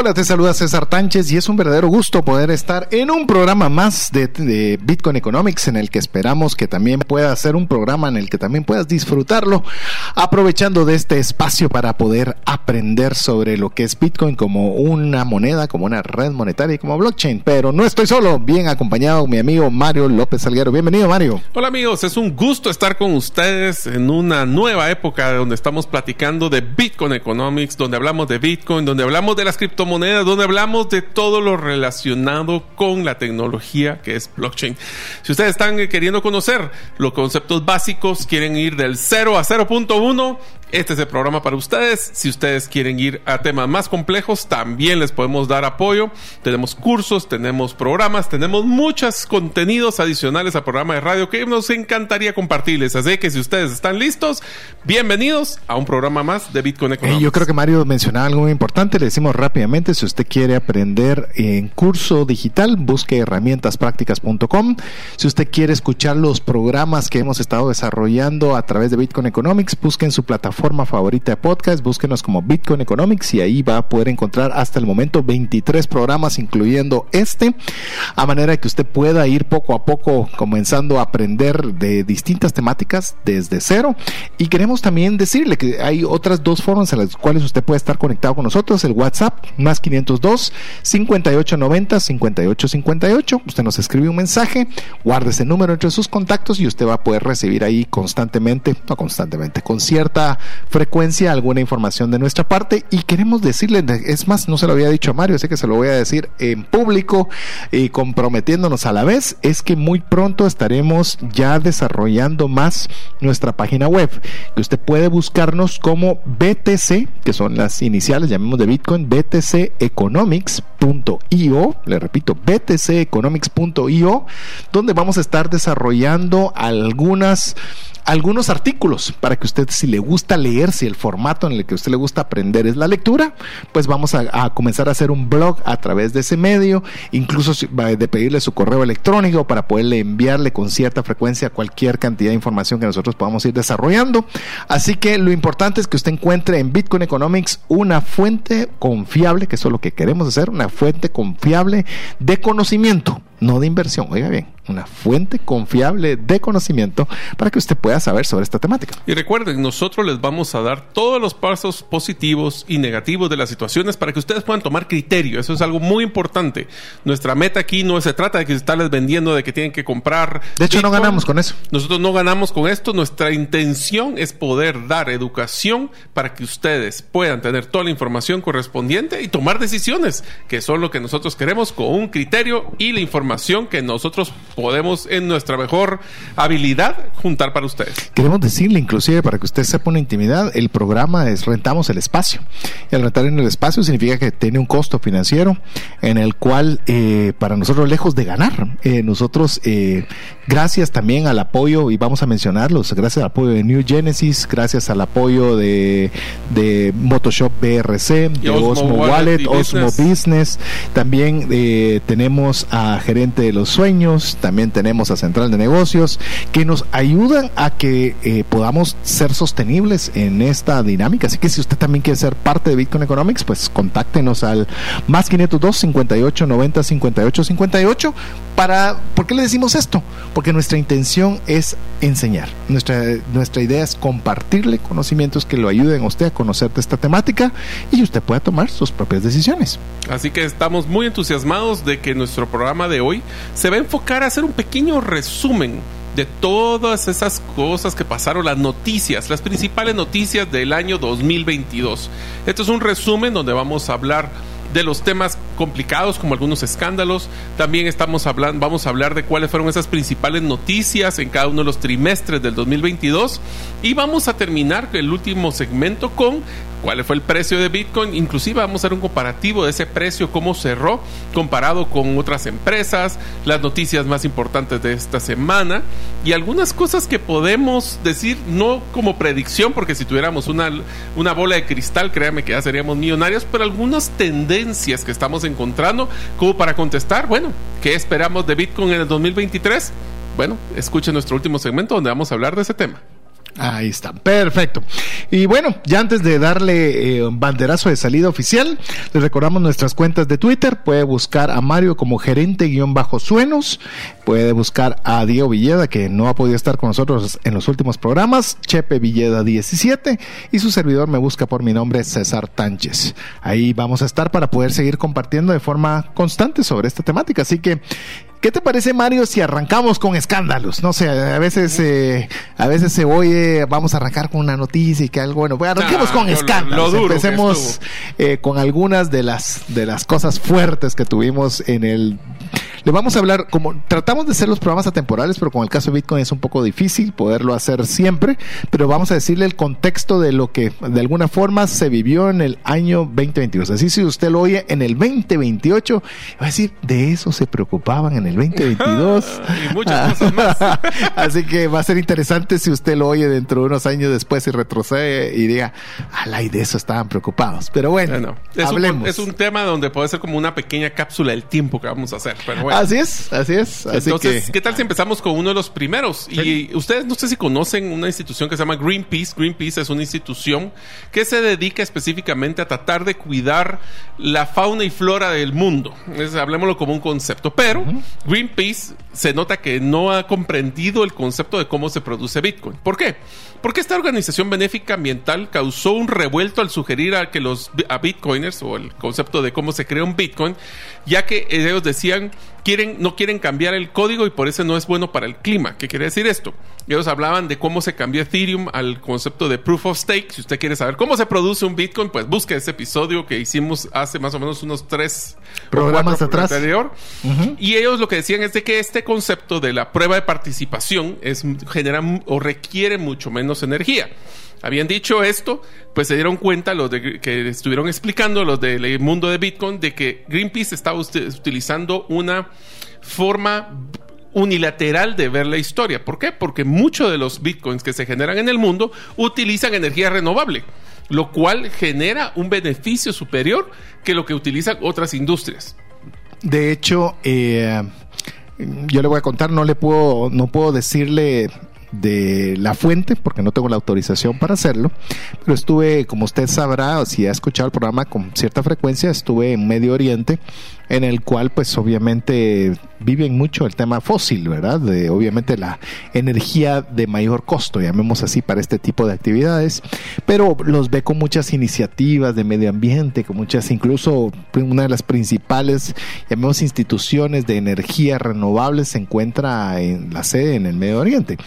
Hola, te saluda César Tánchez y es un verdadero gusto poder estar en un programa más de, Bitcoin Economics en el que esperamos que también pueda ser un programa en el que también puedas disfrutarlo, aprovechando de este espacio para poder aprender sobre lo que es Bitcoin como una moneda, como una red monetaria y como blockchain. Pero no estoy solo, bien acompañado mi amigo Mario López Salguero. Bienvenido, Mario. Hola amigos, es un gusto estar con ustedes en una nueva época donde estamos platicando de Bitcoin Economics, donde hablamos de Bitcoin, donde hablamos de las criptomonedas moneda donde hablamos de todo lo relacionado con la tecnología que es blockchain. Si ustedes están eh, queriendo conocer los conceptos básicos, quieren ir del 0 a 0.1, este es el programa para ustedes. Si ustedes quieren ir a temas más complejos, también les podemos dar apoyo. Tenemos cursos, tenemos programas, tenemos muchos contenidos adicionales al programa de radio que nos encantaría compartirles. Así que si ustedes están listos, bienvenidos a un programa más de Bitcoin Economics. yo creo que Mario mencionaba algo muy importante. Le decimos rápidamente, si usted quiere aprender en curso digital, busque herramientasprácticas.com. Si usted quiere escuchar los programas que hemos estado desarrollando a través de Bitcoin Economics, busque en su plataforma forma favorita de podcast, búsquenos como Bitcoin Economics y ahí va a poder encontrar hasta el momento 23 programas, incluyendo este, a manera que usted pueda ir poco a poco comenzando a aprender de distintas temáticas desde cero. Y queremos también decirle que hay otras dos formas en las cuales usted puede estar conectado con nosotros, el WhatsApp más 502 5890 5858. Usted nos escribe un mensaje, guarde ese número entre sus contactos y usted va a poder recibir ahí constantemente, no constantemente, con cierta frecuencia alguna información de nuestra parte y queremos decirle, es más, no se lo había dicho a Mario, así que se lo voy a decir en público y comprometiéndonos a la vez, es que muy pronto estaremos ya desarrollando más nuestra página web, que usted puede buscarnos como BTC, que son las iniciales, llamemos de Bitcoin, btceconomics.io, le repito, btceconomics.io, donde vamos a estar desarrollando algunas algunos artículos para que usted, si le gusta leer, si el formato en el que usted le gusta aprender es la lectura, pues vamos a, comenzar a hacer un blog a través de ese medio, incluso de pedirle su correo electrónico para poderle enviarle con cierta frecuencia cualquier cantidad de información que nosotros podamos ir desarrollando. Así que lo importante es que usted encuentre en Bitcoin Economics una fuente confiable, que eso es lo que queremos hacer, una fuente confiable de conocimiento no de inversión, oiga bien, una fuente confiable de conocimiento para que usted pueda saber sobre esta temática. Y recuerden, nosotros les vamos a dar todos los pasos positivos y negativos de las situaciones para que ustedes puedan tomar criterio. Eso es algo muy importante. Nuestra meta aquí no se trata de que estarles vendiendo, de que tienen que comprar. De hecho, no ganamos con eso. Nosotros no ganamos con esto. Nuestra intención es poder dar educación para que ustedes puedan tener toda la información correspondiente y tomar decisiones, que son lo que nosotros queremos con un criterio y la información que nosotros podemos en nuestra mejor habilidad juntar para ustedes. Queremos decirle inclusive para que usted sepa una intimidad, el programa es rentamos el espacio. Y al rentar en el espacio significa que tiene un costo financiero en el cual eh, para nosotros lejos de ganar, eh, nosotros eh, gracias también al apoyo, y vamos a mencionarlos, gracias al apoyo de New Genesis, gracias al apoyo de, de Motoshop BRC, de Osmo, Wallet, Osmo Business. También tenemos a gerente de los sueños, también tenemos a Central de Negocios, que nos ayudan a que eh, podamos ser sostenibles en esta dinámica. Así que si usted también quiere ser parte de Bitcoin Economics, pues contáctenos al más 502 58 90 58 58 para, ¿por qué le decimos esto? Porque nuestra intención es enseñar. Nuestra, nuestra idea es compartirle conocimientos que lo ayuden a usted a conocer de esta temática y usted pueda tomar sus propias decisiones. Así que estamos muy entusiasmados de que nuestro programa de hoy se va a enfocar a hacer un pequeño resumen de todas esas cosas que pasaron, las noticias, las principales noticias del año 2022. Esto es un resumen donde vamos a hablar de los temas complicados como algunos escándalos. También estamos hablando, vamos a hablar de cuáles fueron esas principales noticias en cada uno de los trimestres del 2022 y vamos a terminar el último segmento con cuál fue el precio de Bitcoin. Inclusive vamos a hacer un comparativo de ese precio, cómo cerró comparado con otras empresas, las noticias más importantes de esta semana y algunas cosas que podemos decir no como predicción, porque si tuviéramos una, una bola de cristal, créame que ya seríamos millonarios, pero algunas tendencias que estamos encontrando como para contestar, bueno, ¿qué esperamos de Bitcoin en el 2023? Bueno, escuchen nuestro último segmento donde vamos a hablar de ese tema. Ahí está, perfecto. Y bueno, ya antes de darle eh, un banderazo de salida oficial, les recordamos nuestras cuentas de Twitter. Puede buscar a Mario como gerente-suenos. Puede buscar a Diego Villeda, que no ha podido estar con nosotros en los últimos programas, Chepe Villeda 17. Y su servidor me busca por mi nombre, César Tánchez. Ahí vamos a estar para poder seguir compartiendo de forma constante sobre esta temática. Así que ¿Qué te parece, Mario, si arrancamos con escándalos? No sé, a veces, eh, a veces se oye, vamos a arrancar con una noticia y que algo, bueno, pues arranquemos con escándalos. Empecemos eh, con algunas de las, de las cosas fuertes que tuvimos en el le vamos a hablar, como tratamos de hacer los programas atemporales, pero con el caso de Bitcoin es un poco difícil poderlo hacer siempre, pero vamos a decirle el contexto de lo que de alguna forma se vivió en el año 2022. Así si usted lo oye en el 2028, va a decir, de eso se preocupaban en el 2022. y muchas cosas más. Así que va a ser interesante si usted lo oye dentro de unos años después y retrocede y diga, ala, y de eso estaban preocupados. Pero bueno, es, hablemos. Un, es un tema donde puede ser como una pequeña cápsula del tiempo que vamos a hacer. Pero Así es, así es. Entonces, ¿qué tal si empezamos con uno de los primeros? Y ustedes no sé si conocen una institución que se llama Greenpeace. Greenpeace es una institución que se dedica específicamente a tratar de cuidar la fauna y flora del mundo. Es, hablemoslo como un concepto. Pero Greenpeace se nota que no ha comprendido el concepto de cómo se produce Bitcoin. ¿Por qué? Porque esta organización benéfica ambiental causó un revuelto al sugerir a que los a bitcoiners o el concepto de cómo se crea un bitcoin, ya que ellos decían quieren, no quieren cambiar el código y por eso no es bueno para el clima. ¿Qué quiere decir esto? Ellos hablaban de cómo se cambió Ethereum al concepto de Proof of Stake. Si usted quiere saber cómo se produce un Bitcoin, pues busque ese episodio que hicimos hace más o menos unos tres programas atrás. Anterior. Y ellos lo que decían es de que este concepto de la prueba de participación es, genera o requiere mucho menos energía habían dicho esto, pues se dieron cuenta los que estuvieron explicando los del mundo de Bitcoin de que Greenpeace estaba utilizando una forma unilateral de ver la historia. ¿Por qué? Porque muchos de los bitcoins que se generan en el mundo utilizan energía renovable, lo cual genera un beneficio superior que lo que utilizan otras industrias. De hecho, eh, yo le voy a contar, no le puedo, no puedo decirle de la fuente, porque no tengo la autorización para hacerlo, pero estuve, como usted sabrá, si ha escuchado el programa con cierta frecuencia, estuve en Medio Oriente en el cual pues obviamente viven mucho el tema fósil, ¿verdad? De obviamente la energía de mayor costo, llamemos así, para este tipo de actividades, pero los ve con muchas iniciativas de medio ambiente, con muchas, incluso una de las principales, llamemos instituciones de energía renovable se encuentra en la sede en el Medio Oriente.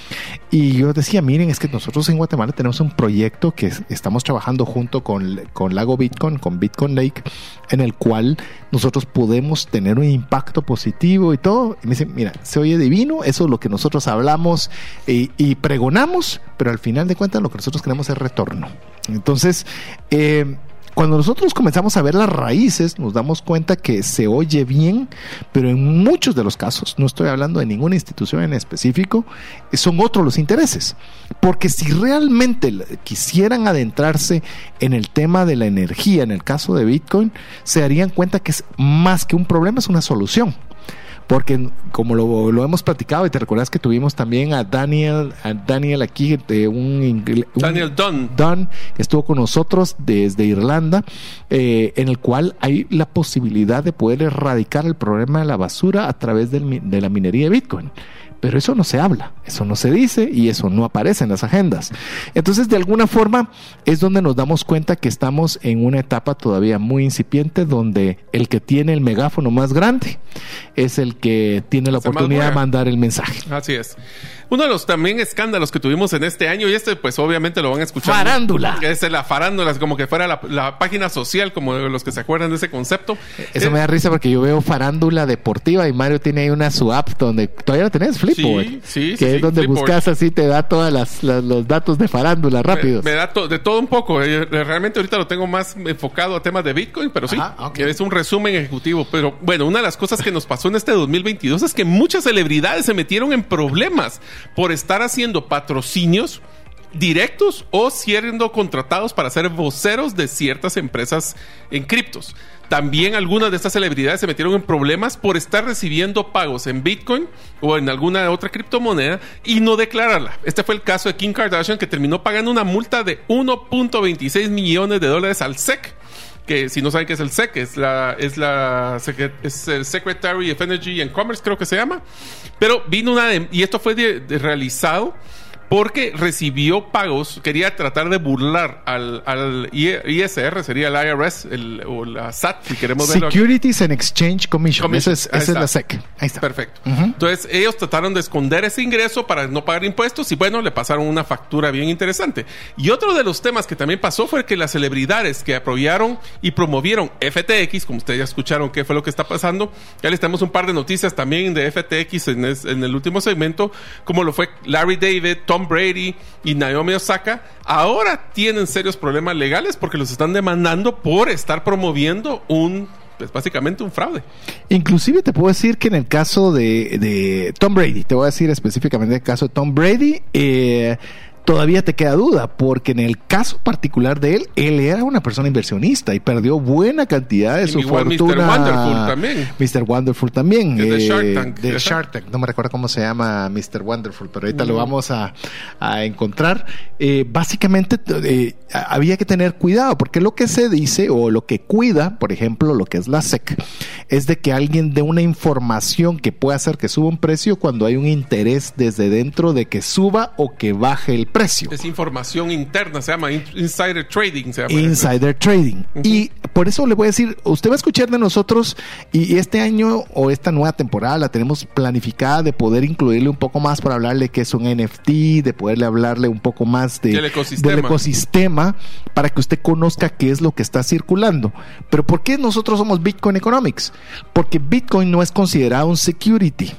Y yo decía, miren, es que nosotros en Guatemala tenemos un proyecto que estamos trabajando junto con, con Lago Bitcoin, con Bitcoin Lake, en el cual nosotros podemos tener un impacto positivo y todo. Y me dicen, mira, se oye divino, eso es lo que nosotros hablamos y, y pregonamos, pero al final de cuentas lo que nosotros queremos es retorno. Entonces, eh, cuando nosotros comenzamos a ver las raíces, nos damos cuenta que se oye bien, pero en muchos de los casos, no estoy hablando de ninguna institución en específico, son otros los intereses. Porque si realmente quisieran adentrarse en el tema de la energía, en el caso de Bitcoin, se darían cuenta que es más que un problema, es una solución porque como lo, hemos platicado y te recuerdas que tuvimos también a Daniel, a Daniel aquí, de un, Daniel Dunn. Dunn, que estuvo con nosotros desde Irlanda, eh, en el cual hay la posibilidad de poder erradicar el problema de la basura a través de la minería de Bitcoin. Pero eso no se habla, eso no se dice y eso no aparece en las agendas. Entonces, de alguna forma, es donde nos damos cuenta que estamos en una etapa todavía muy incipiente donde el que tiene el megáfono más grande es el que tiene la oportunidad de mandar el mensaje. Así es. Uno de los también escándalos que tuvimos en este año, y este pues obviamente lo van a escuchar. Farándula. Es la farándula, como que fuera la, la página social, como los que se acuerdan de ese concepto. Eso Eh, me da risa porque yo veo farándula deportiva y Mario tiene ahí una su app donde todavía lo tenés, Flipboard. Sí, sí, que sí, es sí, donde Flipboard. buscas así, te da todos los datos de farándula rápidos. Me, me da to- de todo un poco. Eh, Realmente ahorita lo tengo más enfocado a temas de Bitcoin, pero sí, Ajá, ok. es un resumen ejecutivo. Pero bueno, una de las cosas que nos pasó en este 2022 es que muchas celebridades se metieron en problemas por estar haciendo patrocinios directos o siendo contratados para ser voceros de ciertas empresas en criptos. También algunas de estas celebridades se metieron en problemas por estar recibiendo pagos en Bitcoin o en alguna otra criptomoneda y no declararla. Este fue el caso de Kim Kardashian que terminó pagando una multa de 1.26 millones de dólares al SEC. Que si no saben qué es el SEC, es la, es la es el Secretary of Energy and Commerce, creo que se llama. Pero vino una y esto fue de- de realizado porque recibió pagos, quería tratar de burlar al, al ISR, sería el IRS el- o la SAT, si queremos verlo. Securities and Exchange Commission. Commission. Esa es, esa es la. SEC. Ahí está. Perfecto. Ujú. Entonces, ellos trataron de esconder ese ingreso para no pagar impuestos y bueno, le pasaron una factura bien interesante. Y otro de los temas que también pasó fue que las celebridades que apoyaron y promovieron FTX, como ustedes ya escucharon qué fue lo que está pasando, ya les tenemos un par de noticias también de FTX en, es- en el último segmento, como lo fue Larry David, Tom Brady y Naomi Osaka, ahora tienen serios problemas legales porque los están demandando por estar promoviendo un, pues básicamente un fraude. Inclusive te puedo decir que en el caso de, de Tom Brady, te voy a decir específicamente el caso de Tom Brady, eh, todavía te queda duda, porque en el caso particular de él, él era una persona inversionista y perdió buena cantidad de Y su igual Mr. fortuna. Wonderful también. Mr. Wonderful también. Es de eh, Shark Tank. de. Shark Tank. No me recuerdo cómo se llama Mr. Wonderful, pero ahorita lo vamos a, a encontrar. Eh, básicamente eh, había que tener cuidado, porque lo que se dice o lo que cuida, por ejemplo, lo que es la SEC, es de que alguien dé una información que pueda hacer que suba un precio cuando hay un interés desde dentro de que suba o que baje el precio. Es información interna, se llama in- insider trading. Se llama Insider Trading. Y por eso le voy a decir, usted va a escuchar de nosotros y este año o esta nueva temporada la tenemos planificada de poder incluirle un poco más para hablarle que es un NFT, de poderle hablarle un poco más de, Del ecosistema. del ecosistema para que usted conozca qué es lo que está circulando. Pero ¿por qué nosotros somos Bitcoin Economics? Porque Bitcoin no es considerado un security.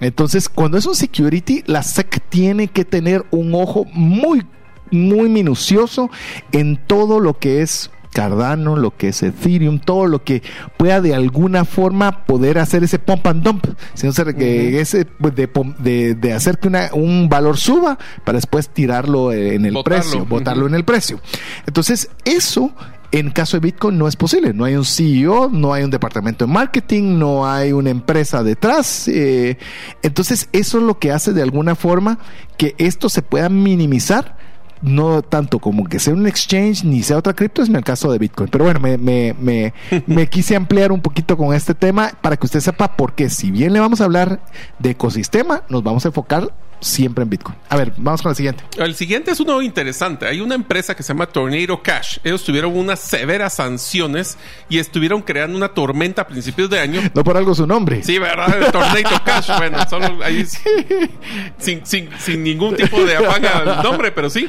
Entonces, cuando es un security, la SEC tiene que tener un ojo muy, muy minucioso en todo lo que es Cardano, lo que es Ethereum, todo lo que pueda de alguna forma poder hacer ese pump and dump, si no se- que ese pues, de, de- de hacer que una- un valor suba para después tirarlo en el Botarlo. precio, botarlo en el precio. Entonces, eso en caso de Bitcoin no es posible. No hay un CEO, no hay un departamento de marketing, no hay una empresa detrás. eh, entonces, eso es lo que hace de alguna forma que esto se pueda minimizar. No tanto como que sea un exchange ni sea otra cripto, es en el caso de Bitcoin. Pero bueno, me, me, me, me quise ampliar un poquito con este tema para que usted sepa por qué, si bien le vamos a hablar de ecosistema, nos vamos a enfocar siempre en Bitcoin. A ver, vamos con el siguiente. El siguiente es uno interesante. Hay una empresa que se llama Tornado Cash. Ellos tuvieron unas severas sanciones y estuvieron creando una tormenta a principios de año. No por algo su nombre. Sí, ¿verdad? El Tornado Cash. Bueno, solo ahí sin, sin, sin ningún tipo de afán al nombre, pero sí.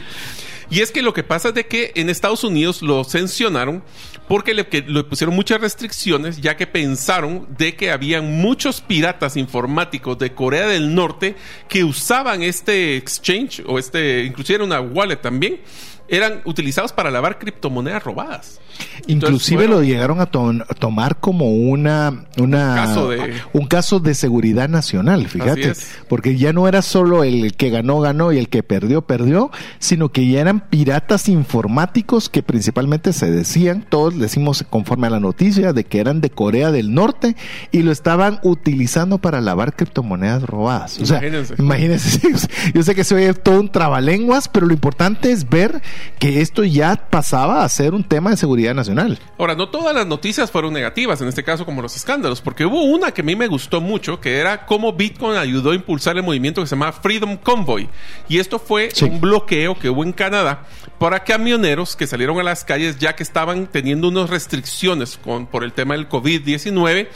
Y es que lo que pasa es de que en Estados Unidos lo sancionaron porque le, que le pusieron muchas restricciones ya que pensaron de que habían muchos piratas informáticos de Corea del Norte que usaban este exchange o este, inclusive era una wallet también, eran utilizados para lavar criptomonedas robadas. Inclusive bueno. lo llegaron a, to- a tomar como una, una Caso de- un caso de seguridad nacional, fíjate, porque ya no era solo el que ganó ganó y el que perdió perdió, sino que ya eran piratas informáticos que principalmente se decían, todos decimos conforme a la noticia de que eran de Corea del Norte y lo estaban utilizando para lavar criptomonedas robadas. O sea, Imagínense. imagínense, yo sé que se oye todo un trabalenguas, pero lo importante es ver que esto ya pasaba a ser un tema de seguridad seguridad nacional. Ahora, no todas las noticias fueron negativas, en este caso como los escándalos, porque hubo una que a mí me gustó mucho, que era cómo Bitcoin ayudó a impulsar el movimiento que se llama Freedom Convoy. Y esto fue un bloqueo que hubo en Canadá para camioneros que salieron a las calles ya que estaban teniendo unas restricciones con, por el tema del COVID-19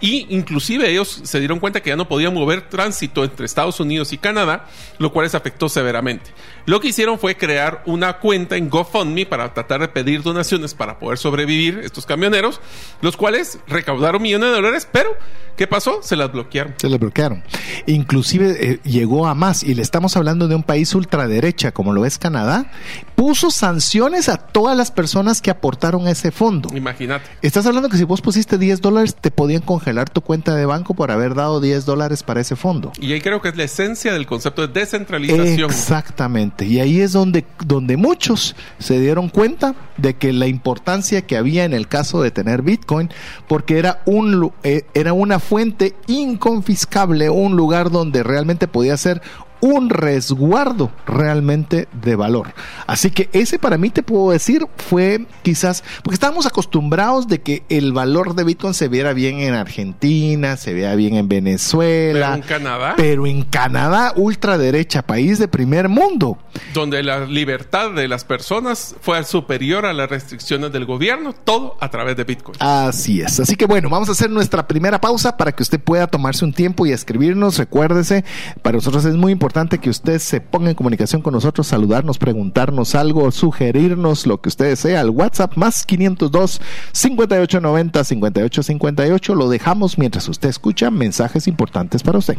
y inclusive ellos se dieron cuenta que ya no podían mover tránsito entre Estados Unidos y Canadá, lo cual les afectó severamente. Lo que hicieron fue crear una cuenta en GoFundMe para tratar de pedir donaciones para poder sobrevivir estos camioneros, los cuales recaudaron millones de dólares, pero ¿qué pasó? Se las bloquearon. Se las bloquearon. Inclusive eh, llegó a más, y le estamos hablando de un país ultraderecha como lo es Canadá, puso sanciones a todas las personas que aportaron a ese fondo. Imagínate. Estás hablando que si vos pusiste 10 dólares, te podían congelar tu cuenta de banco por haber dado 10 dólares para ese fondo. Y ahí creo que es la esencia del concepto de descentralización. Exactamente. Y ahí es donde, donde muchos se dieron cuenta de que la importancia que había en el caso de tener Bitcoin, porque era, un, eh, era una fuente inconfiscable, un lugar donde realmente podía ser un resguardo realmente de valor. Así que ese para mí te puedo decir fue quizás, porque estábamos acostumbrados de que el valor de Bitcoin se viera bien en Argentina, se viera bien en Venezuela. Pero en Canadá. Pero en Canadá, ultraderecha, país de primer mundo. Donde la libertad de las personas fue superior a las restricciones del gobierno, todo a través de Bitcoin. Así es. Así que bueno, vamos a hacer nuestra primera pausa para que usted pueda tomarse un tiempo y escribirnos. Recuérdese, para nosotros es muy importante importante que usted se ponga en comunicación con nosotros, saludarnos, preguntarnos algo, sugerirnos lo que usted desea al WhatsApp más 502 5890 5858. Lo dejamos mientras usted escucha mensajes importantes para usted.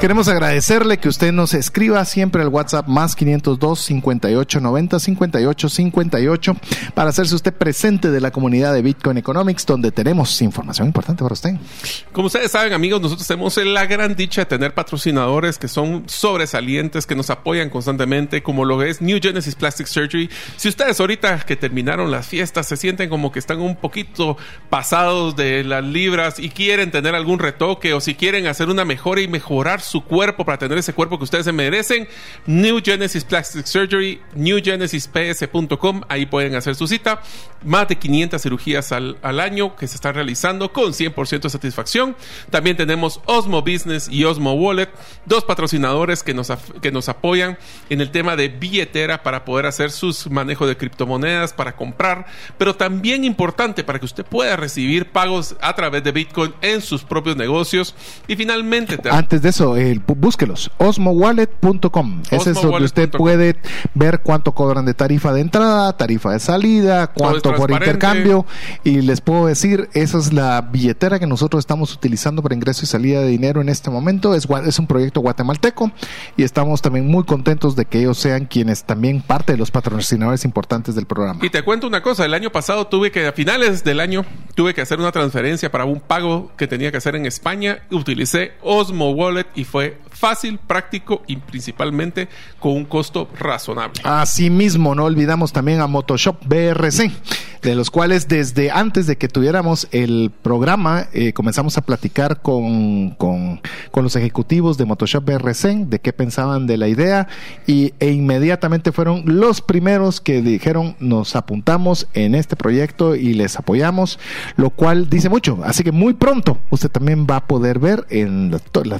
Queremos agradecerle que usted nos escriba siempre al WhatsApp más 502 58 90 58 58 para hacerse usted presente de la comunidad de Bitcoin Economics donde tenemos información importante para usted. Como ustedes saben amigos, nosotros tenemos la gran dicha de tener patrocinadores que son sobresalientes, que nos apoyan constantemente, como lo es New Genesis Plastic Surgery. Si ustedes ahorita que terminaron las fiestas se sienten como que están un poquito pasados de las libras y quieren tener algún retoque o si quieren hacer una mejora y mejorar su cuerpo para tener ese cuerpo que ustedes se merecen. New Genesis Plastic Surgery, newgenesisps.com, ahí pueden hacer su cita. Más de 500 cirugías al, año que se están realizando con 100% de satisfacción. También tenemos Osmo Business y Osmo Wallet, dos patrocinadores que nos, que nos apoyan en el tema de billetera para poder hacer sus manejos de criptomonedas, para comprar, pero también importante para que usted pueda recibir pagos a través de Bitcoin en sus propios negocios. Y finalmente... Antes de eso, eh, búsquelos, osmowallet.com. Ese es donde usted puede ver cuánto cobran de tarifa de entrada, tarifa de salida, cuánto por intercambio. Y les puedo decir, esa es la billetera que nosotros estamos utilizando para ingreso y salida de dinero en este momento. Es, es un proyecto guatemalteco y estamos también muy contentos de que ellos sean quienes también parte de los patrocinadores importantes del programa. Y te cuento una cosa, el año pasado tuve que, a finales del año, tuve que hacer una transferencia para un pago que tenía que hacer en España. Utilicé Osmo Wallet y fue fácil, práctico y principalmente con un costo razonable. Asimismo, no olvidamos también a Motoshop BRC, de los cuales desde antes de que tuviéramos el programa eh, comenzamos a platicar con, con, los ejecutivos de Motoshop BRC, de qué pensaban de la idea y, e inmediatamente fueron los primeros que dijeron nos apuntamos en este proyecto y les apoyamos, lo cual dice mucho. Así que muy pronto usted también va a poder ver en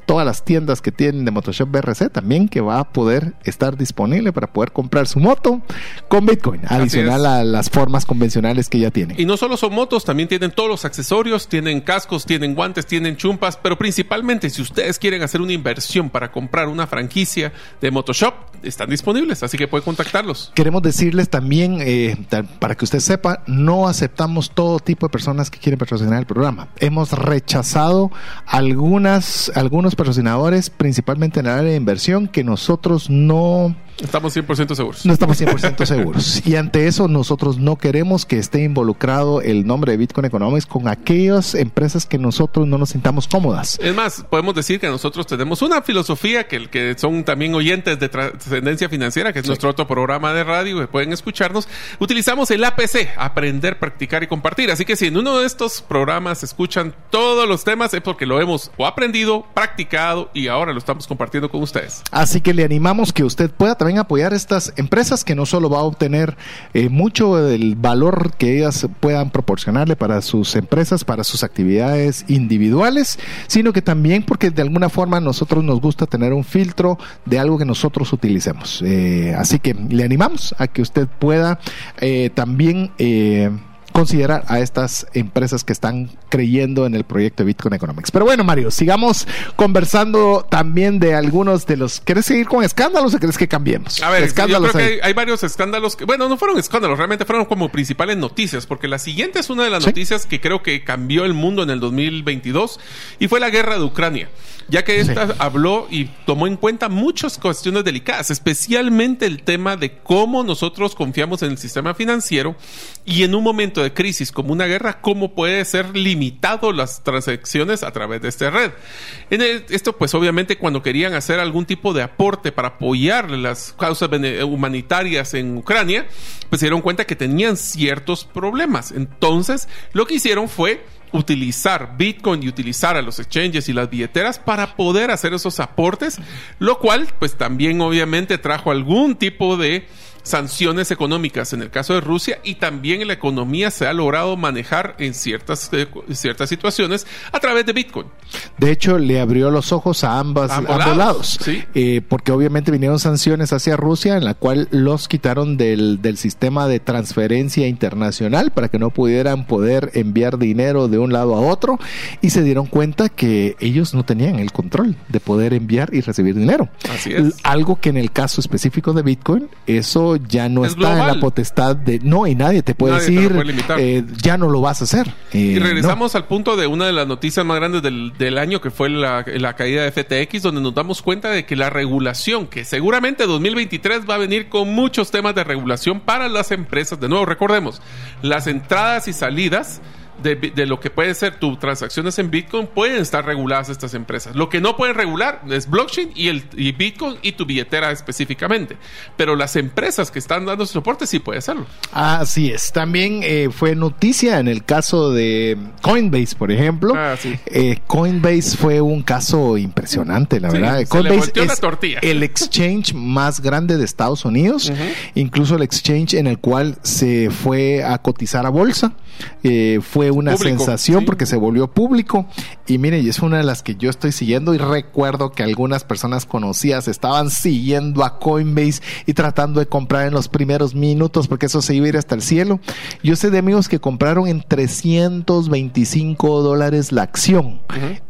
todas las tiendas que tiene de Motoshop BRC también que va a poder estar disponible para poder comprar su moto con Bitcoin, adicional a las formas convencionales que ya tienen. Y no solo son motos, también tienen todos los accesorios, tienen cascos, tienen guantes, tienen chumpas, pero principalmente si ustedes quieren hacer una inversión para comprar una franquicia de Motoshop, están disponibles, así que pueden contactarlos. Queremos decirles también, eh, para que usted sepa, no aceptamos todo tipo de personas que quieren patrocinar el programa. Hemos rechazado algunas, algunos patrocinadores, principalmente en el área de inversión, que nosotros no Estamos 100% seguros. No estamos 100% seguros. Y ante eso nosotros no queremos que esté involucrado el nombre de Bitcoin Economics con aquellas empresas que nosotros no nos sintamos cómodas. Es más, podemos decir que nosotros tenemos una filosofía que, que son también oyentes de trascendencia financiera, que es nuestro otro programa de radio, que pueden escucharnos. Utilizamos el APC, aprender, practicar y compartir. Así que si en uno de estos programas escuchan todos los temas es porque lo hemos o aprendido, practicado y ahora lo estamos compartiendo con ustedes. Así que le animamos que usted pueda también apoyar estas empresas que no solo va a obtener eh, mucho del valor que ellas puedan proporcionarle para sus empresas, para sus actividades individuales, sino que también porque de alguna forma a nosotros nos gusta tener un filtro de algo que nosotros utilicemos. Eh, así que le animamos a que usted pueda eh, también considerar a estas empresas que están creyendo en el proyecto de Bitcoin Economics. Pero bueno, Mario, sigamos conversando también de algunos de los... ¿Quieres seguir con escándalos o crees que cambiemos? A ver, escándalos yo creo que hay, varios escándalos que, bueno, no fueron escándalos, realmente fueron como principales noticias, porque la siguiente es una de las noticias que creo que cambió el mundo en el 2022 y fue la guerra de Ucrania ya que esta habló y tomó en cuenta muchas cuestiones delicadas, especialmente el tema de cómo nosotros confiamos en el sistema financiero y en un momento de crisis como una guerra, cómo puede ser limitado las transacciones a través de esta red. En esto, pues obviamente cuando querían hacer algún tipo de aporte para apoyar las causas humanitarias en Ucrania, pues se dieron cuenta que tenían ciertos problemas. Entonces, lo que hicieron fue utilizar Bitcoin y utilizar a los exchanges y las billeteras para poder hacer esos aportes, lo cual pues también obviamente trajo algún tipo de sanciones económicas en el caso de Rusia y también la economía se ha logrado manejar en ciertas, eh, ciertas situaciones a través de Bitcoin. De hecho, le abrió los ojos a ambas, ambos, lados, eh, porque obviamente vinieron sanciones hacia Rusia en la cual los quitaron del, del sistema de transferencia internacional para que no pudieran poder enviar dinero de un lado a otro y se dieron cuenta que ellos no tenían el control de poder enviar y recibir dinero. Así es. Algo que en el caso específico de Bitcoin, eso ya no está en la potestad de no y nadie te puede decir eh, ya no lo vas a hacer. y eh, regresamos al punto de una de las noticias más grandes del, del año que fue la, la, caída de FTX, donde nos damos cuenta de que la regulación, que seguramente 2023 va a venir con muchos temas de regulación para las empresas, de nuevo recordemos, las entradas y salidas de, lo que puede ser tus transacciones en Bitcoin pueden estar reguladas estas empresas. Lo que no pueden regular es blockchain y, el, y Bitcoin y tu billetera específicamente. Pero las empresas que están dando soporte sí pueden hacerlo. Así es. También eh, fue noticia en el caso de Coinbase, por ejemplo. Ah, eh, Coinbase fue un caso impresionante, la verdad. Coinbase es el exchange más grande de Estados Unidos, incluso el exchange en el cual se fue a cotizar a bolsa. Eh, fue una sensación porque se volvió público. Y mire, y es una de las que yo estoy siguiendo y recuerdo que algunas personas conocidas estaban siguiendo a Coinbase y tratando de comprar en los primeros minutos porque eso se iba a ir hasta el cielo. Yo sé de amigos que compraron en 325 dólares la acción.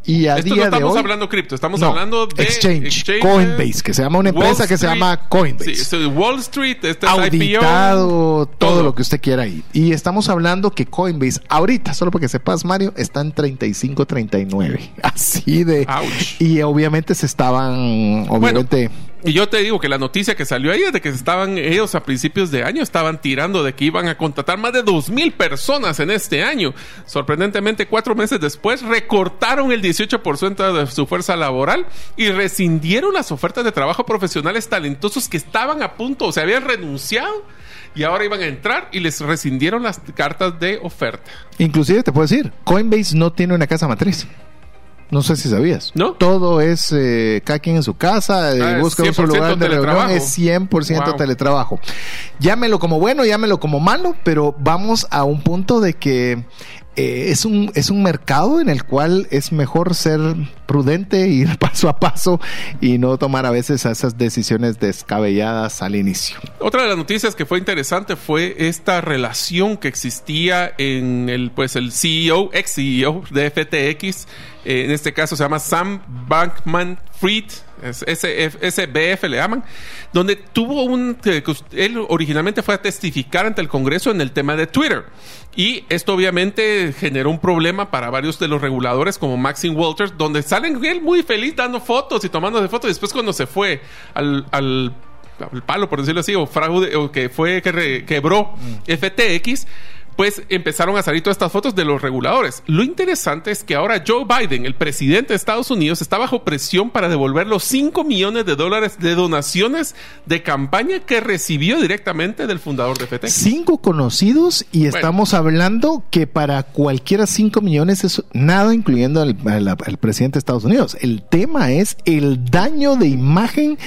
Y a día no estamos de hoy, hablando cripto, estamos hablando de exchange, Coinbase, que se llama una empresa que se llama Coinbase. Wall Street, este auditado, todo, lo que usted quiera ahí. Y estamos hablando que Coinbase ahorita solo porque sepas, Mario, está en 35, 39. Así de. Y obviamente se estaban, obviamente. y yo te digo que la noticia que salió ahí es de que estaban ellos a principios de año estaban tirando de que iban a contratar más de dos mil personas en este año. Sorprendentemente, cuatro meses después recortaron el 18% de su fuerza laboral y rescindieron las ofertas de trabajo profesionales talentosos que estaban a punto, o se habían renunciado y ahora iban a entrar y les rescindieron las cartas de oferta. Inclusive te puedo decir, Coinbase no tiene una casa matriz. No sé si sabías. ¿No? Todo es eh, cada quien en su casa, eh, ah, busca un lugar de reunión, es 100% teletrabajo. Llámelo como bueno, llámelo como malo, pero vamos a un punto de que eh, es, un, es un mercado en el cual es mejor ser prudente, ir paso a paso y no tomar a veces esas decisiones descabelladas al inicio. Otra de las noticias que fue interesante fue esta relación que existía en el, pues, el CEO, ex CEO de FTX, eh, en este caso se llama Sam Bankman Fried, SBF le llaman, donde tuvo un... Él originalmente fue a testificar ante el Congreso en el tema de Twitter. Y esto obviamente generó un problema para varios de los reguladores como Maxine Walters, donde salen él muy feliz dando fotos y tomando fotos. Y después cuando se fue al, al palo, por decirlo así, o fraude, o que fue que quebró mm. FTX, pues empezaron a salir todas estas fotos de los reguladores. Lo interesante es que ahora Joe Biden, el presidente de Estados Unidos, está bajo presión para devolver los 5 millones de dólares de donaciones de campaña que recibió directamente del fundador de FTX. Cinco conocidos y estamos hablando que para cualquiera 5 millones es nada, incluyendo al, al presidente de Estados Unidos. El tema es el daño de imagen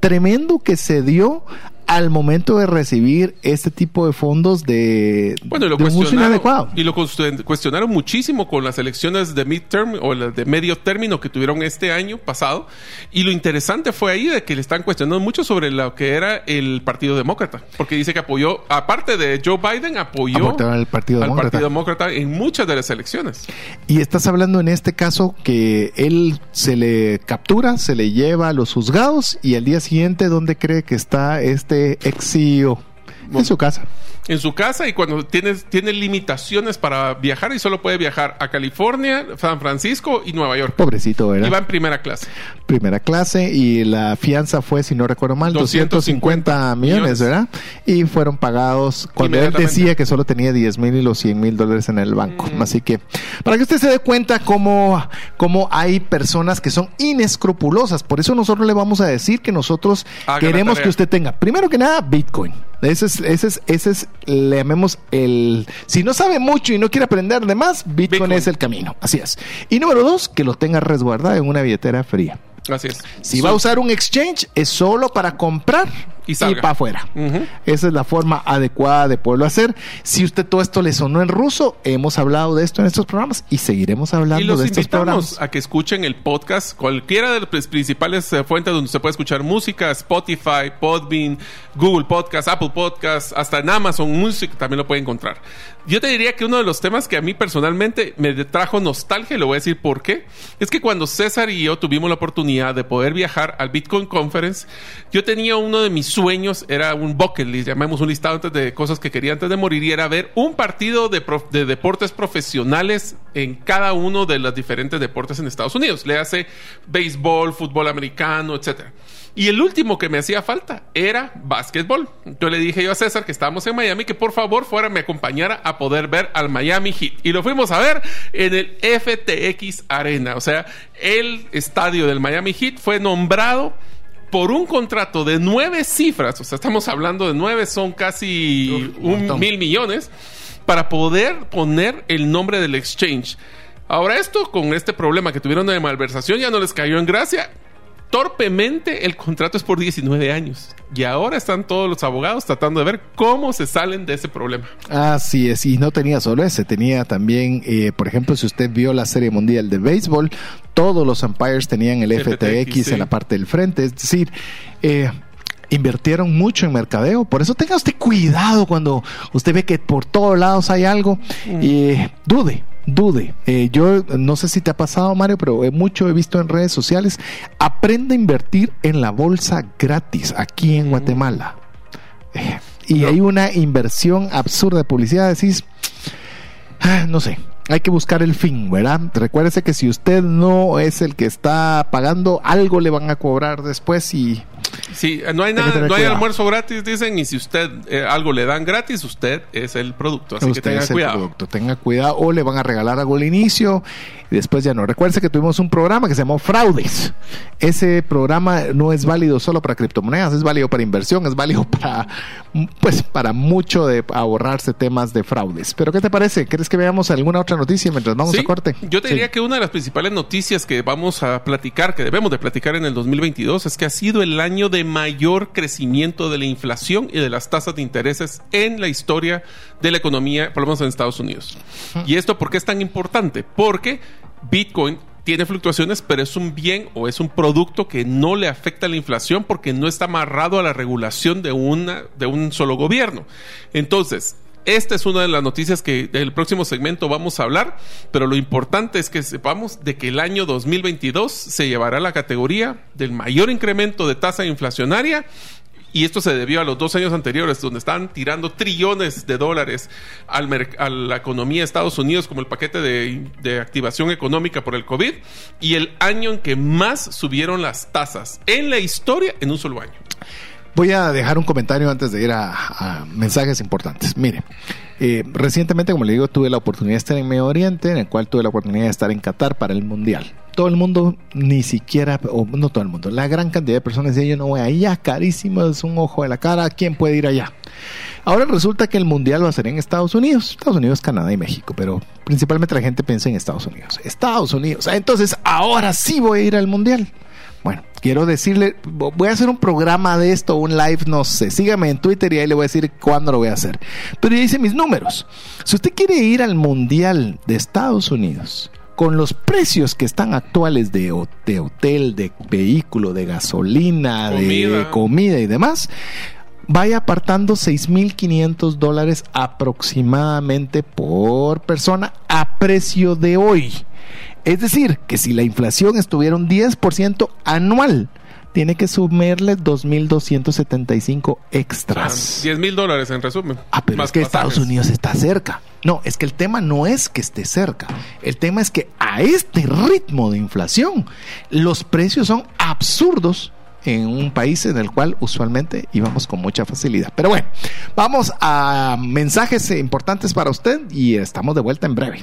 tremendo que se dio al momento de recibir este tipo de fondos de, bueno, y lo cuestionaron, Y lo cuestionaron muchísimo con las elecciones de midterm o las de medio término que tuvieron este año pasado. Y lo interesante fue ahí de que le están cuestionando mucho sobre lo que era el Partido Demócrata. Porque dice que apoyó, aparte de Joe Biden, apoyó al Partido, Demócrata. Partido Demócrata en muchas de las elecciones. Y estás hablando en este caso que él se le captura, se le lleva a los juzgados y al día siguiente, ¿dónde cree que está este ex en su casa. En su casa y cuando tiene, tiene limitaciones para viajar y solo puede viajar a California, San Francisco y Nueva York. Pobrecito, ¿verdad? Y va en primera clase. Primera clase y la fianza fue, si no recuerdo mal, 250, millones, ¿verdad? Y fueron pagados cuando él decía que solo tenía 10 mil y los 100 mil dólares en el banco. Mm. Así que, para que usted se dé cuenta cómo, cómo hay personas que son inescrupulosas. Por eso nosotros le vamos a decir que nosotros queremos que usted tenga, primero que nada, Bitcoin. Ese es, ese es, ese es, le llamemos el, si no sabe mucho y no quiere aprender de más, Bitcoin, es el camino. Así es. Y número dos, que lo tenga resguardado en una billetera fría. Así es. Si va a usar un exchange, es solo para comprar y, para afuera. Esa es la forma adecuada de poderlo hacer. Si usted todo esto le sonó en ruso, hemos hablado de esto en estos programas y seguiremos hablando de estos programas. a que escuchen el podcast, cualquiera de las principales eh, fuentes donde se puede escuchar música, Spotify, Podbean, Google Podcast, Apple Podcast, hasta en Amazon Music también lo puede encontrar. Yo te diría que uno de los temas que a mí personalmente me trajo nostalgia, y lo voy a decir por qué, es que cuando César y yo tuvimos la oportunidad de poder viajar al Bitcoin Conference, yo tenía uno de mis sueños, era un bucket list, llamemos un listado antes de cosas que quería antes de morir, y era ver un partido de, de deportes profesionales en cada uno de los diferentes deportes en Estados Unidos. Le hace béisbol, fútbol americano, etcétera. Y el último que me hacía falta era básquetbol. Yo le dije yo a César que estábamos en Miami que por favor fuera me acompañara a poder ver al Miami Heat. Y lo fuimos a ver en el FTX Arena. O sea, el estadio del Miami Heat fue nombrado por un contrato de nueve cifras. O sea, estamos hablando de nueve, son casi un, mil millones para poder poner el nombre del exchange. Ahora esto, con este problema que tuvieron de malversación, ya no les cayó en gracia torpemente el contrato es por 19 años. Y ahora están todos los abogados tratando de ver cómo se salen de ese problema. Así es, y no tenía solo ese, tenía también, eh, por ejemplo, si usted vio la Serie Mundial de Béisbol, todos los umpires tenían el FTX, en la parte del frente, es decir, eh, invirtieron mucho en mercadeo. Por eso tenga usted cuidado cuando usted ve que por todos lados hay algo y dude dude. Eh, yo no sé si te ha pasado, Mario, pero mucho he visto en redes sociales. Aprende a invertir en la bolsa gratis aquí en Guatemala. Eh, y hay una inversión absurda de publicidad. Decís, ah, no sé, hay que buscar el fin, ¿verdad? Recuérdese que si usted no es el que está pagando, algo le van a cobrar después y Sí, no hay nada, no hay almuerzo gratis, dicen, y si usted eh, algo le dan gratis, usted es el producto. Así que tenga cuidado. Tenga cuidado, o le van a regalar algo al inicio y después ya no. Recuerde que tuvimos un programa que se llamó Fraudes. Ese programa no es válido solo para criptomonedas, es válido para inversión, es válido para, pues, para mucho de ahorrarse temas de fraudes. Pero, ¿qué te parece? ¿Quieres que veamos alguna otra noticia mientras vamos a corte? Yo te diría que una de las principales noticias que vamos a platicar, que debemos de platicar en el 2022, es que ha sido el año de de mayor crecimiento de la inflación y de las tasas de intereses en la historia de la economía, por lo menos en Estados Unidos. ¿Y esto por qué es tan importante? Porque Bitcoin tiene fluctuaciones, pero es un bien o es un producto que no le afecta a la inflación porque no está amarrado a la regulación de, una, de un solo gobierno. Entonces, esta es una de las noticias que en el próximo segmento vamos a hablar, pero lo importante es que sepamos de que el año 2022 se llevará la categoría del mayor incremento de tasa inflacionaria y esto se debió a los dos años anteriores, donde estaban tirando trillones de dólares al a la economía de Estados Unidos como el paquete de, de, activación económica por el COVID, y el año en que más subieron las tasas en la historia en un solo año. Voy a dejar un comentario antes de ir a, mensajes importantes. Mire, eh, recientemente, como le digo, tuve la oportunidad de estar en Medio Oriente, en el cual tuve la oportunidad de estar en Qatar para el Mundial. Todo el mundo, ni siquiera, o no todo el mundo, la gran cantidad de personas decía, yo no voy allá, carísimo, es un ojo de la cara, ¿quién puede ir allá? Ahora resulta que el Mundial va a ser en Estados Unidos, Estados Unidos, Canadá y México, pero principalmente la gente piensa en Estados Unidos. Estados Unidos, entonces ahora sí voy a ir al Mundial. Bueno, quiero decirle, voy a hacer un programa de esto, un live, no sé. Sígame en Twitter y ahí le voy a decir cuándo lo voy a hacer. Pero ya hice mis números. Si usted quiere ir al Mundial de Estados Unidos, con los precios que están actuales de, hotel, de vehículo, de gasolina, de comida y demás, vaya apartando 6.500 dólares aproximadamente por persona a precio de hoy. Es decir, que si la inflación estuviera un 10% anual, tiene que sumarle 2.275 extras. 10 mil dólares en resumen. Ah, pero es que Estados Unidos está cerca. No, es que el tema no es que esté cerca. El tema es que a este ritmo de inflación, los precios son absurdos en un país en el cual usualmente íbamos con mucha facilidad. Pero bueno, vamos a mensajes importantes para usted y estamos de vuelta en breve.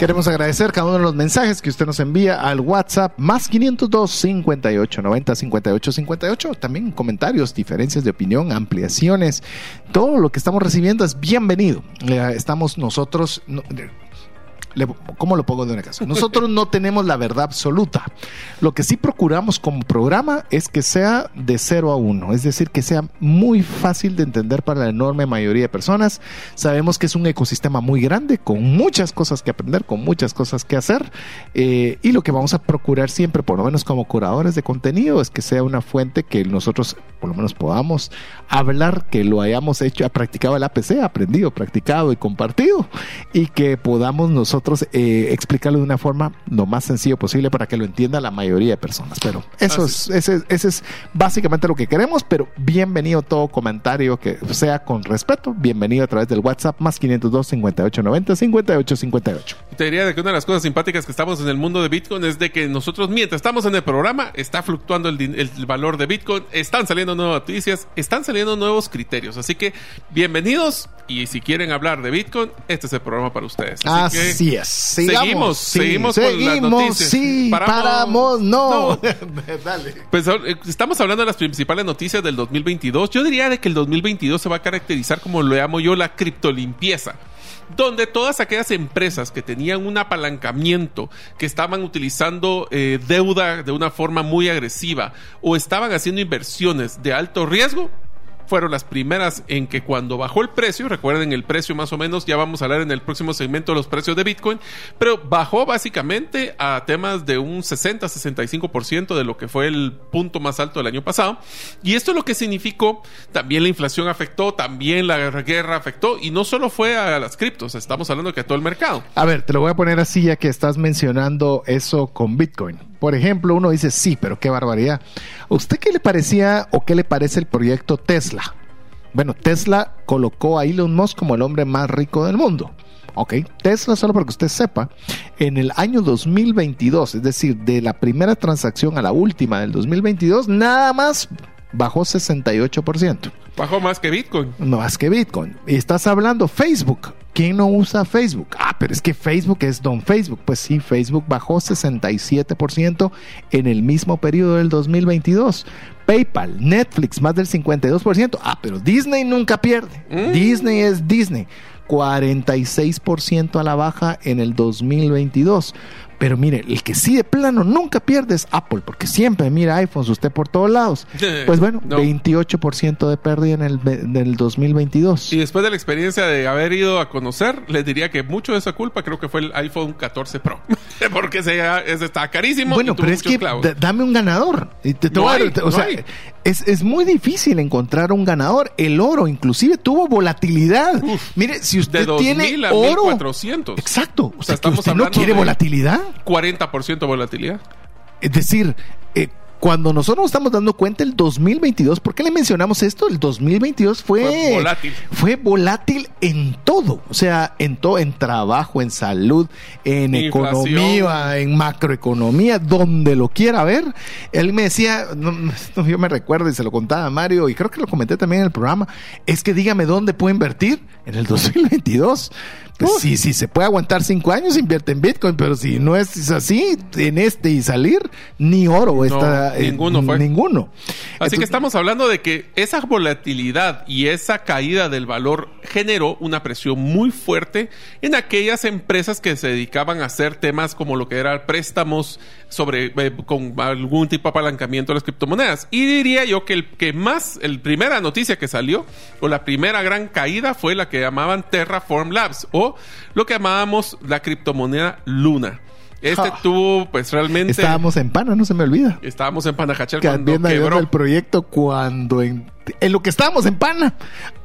Queremos agradecer cada uno de los mensajes que usted nos envía al WhatsApp más 502 58 90 58 58. También comentarios, diferencias de opinión, ampliaciones. Todo lo que estamos recibiendo es bienvenido. Eh, estamos nosotros. ¿Cómo lo pongo de una casa? Nosotros no tenemos la verdad absoluta. Lo que sí procuramos como programa es que sea de 0 a 1, es decir, que sea muy fácil de entender para la enorme mayoría de personas. Sabemos que es un ecosistema muy grande, con muchas cosas que aprender, con muchas cosas que hacer. Eh, y lo que vamos a procurar siempre, por lo menos como curadores de contenido, es que sea una fuente que nosotros por lo menos podamos hablar, que lo hayamos hecho, practicado el APC, aprendido, practicado y compartido, y que podamos nosotros eh, explicarlo de una forma lo más sencillo posible para que lo entienda la mayoría de personas. Pero eso es, ese, es básicamente lo que queremos, pero bienvenido todo comentario que sea con respeto, bienvenido a través del WhatsApp más 502 5890 5858. Te diría de que una de las cosas simpáticas que estamos en el mundo de Bitcoin es de que nosotros mientras estamos en el programa está fluctuando el, el valor de Bitcoin, están saliendo nuevas noticias, están saliendo nuevos criterios, así que bienvenidos y si quieren hablar de Bitcoin, este es el programa para ustedes. Así, así es. seguimos, seguimos con las noticias. Sí, paramos, no. Dale. Pues eh, estamos hablando de las principales noticias del 2022. Yo diría de que el 2022 se va a caracterizar como lo llamo yo la criptolimpieza donde todas aquellas empresas que tenían un apalancamiento, que estaban utilizando eh, deuda de una forma muy agresiva o estaban haciendo inversiones de alto riesgo, fueron las primeras en que cuando bajó el precio, recuerden el precio más o menos, ya vamos a hablar en el próximo segmento de los precios de Bitcoin, pero bajó básicamente a temas de un 60-65% de lo que fue el punto más alto del año pasado. Y esto es lo que significó, también la inflación afectó, también la guerra afectó, y no solo fue a las criptos, estamos hablando que a todo el mercado. A ver, te lo voy a poner así ya que estás mencionando eso con Bitcoin. Por ejemplo, uno dice, sí, pero qué barbaridad. ¿A usted qué le parecía o qué le parece el proyecto Tesla? Bueno, Tesla colocó a Elon Musk como el hombre más rico del mundo. Ok, Tesla, solo para que usted sepa, en el año 2022, es decir, de la primera transacción a la última del 2022, nada más bajó 68%. Bajó más que Bitcoin. Más que Bitcoin. Y estás hablando Facebook. ¿Quién no usa Facebook? Ah, pero es que Facebook es don Facebook. Pues sí, Facebook bajó 67% en el mismo periodo del 2022. PayPal, Netflix, más del 52%. Ah, pero Disney nunca pierde. Mm. Disney es Disney. 46% a la baja en el 2022. Pero mire, el que sí de plano nunca pierde es Apple, porque siempre mira iPhones usted por todos lados. Pues bueno, No. 28% de pérdida en el, ve- en el 2022. Y después de la experiencia de haber ido a conocer, les diría que mucho de esa culpa creo que fue el iPhone 14 Pro. Porque ese, ese está carísimo. Bueno, y tuvo pero es que clavos. dame un ganador. Y te- No hay, o no sea, es, es muy difícil encontrar un ganador. El oro inclusive tuvo volatilidad. Mire, si de usted 2000 tiene a oro... 1400. Exacto. O sea, que estamos usted no quiere de- volatilidad. 40% volatilidad. Es decir, eh, cuando nosotros nos estamos dando cuenta el 2022, ¿por qué le mencionamos esto? El 2022 fue, Fue volátil. Fue volátil en todo, o sea, en todo, en trabajo, en salud, en Inflación. economía, en macroeconomía, donde lo quiera ver. Él me decía, no, yo me recuerdo y se lo contaba a Mario y creo que lo comenté también en el programa, es que dígame dónde puedo invertir en el 2022. Pues sí, sí, se puede aguantar cinco años, invierte en Bitcoin, pero si no es así, en este y salir, ni oro está. eh, ninguno fue. Ninguno. Así Entonces, que estamos hablando de que esa volatilidad y esa caída del valor generó una presión muy fuerte en aquellas empresas que se dedicaban a hacer temas como lo que eran préstamos sobre eh, con algún tipo de apalancamiento de las criptomonedas. Y diría yo que el que más, el primera noticia que salió o la primera gran caída fue la que llamaban Terraform Labs o lo que llamábamos la criptomoneda Luna. Este Ja. tuvo pues realmente Estábamos en pana, no se me olvida. estábamos en Panajachel Que cuando quebró. el proyecto cuando en, en lo que estábamos en pana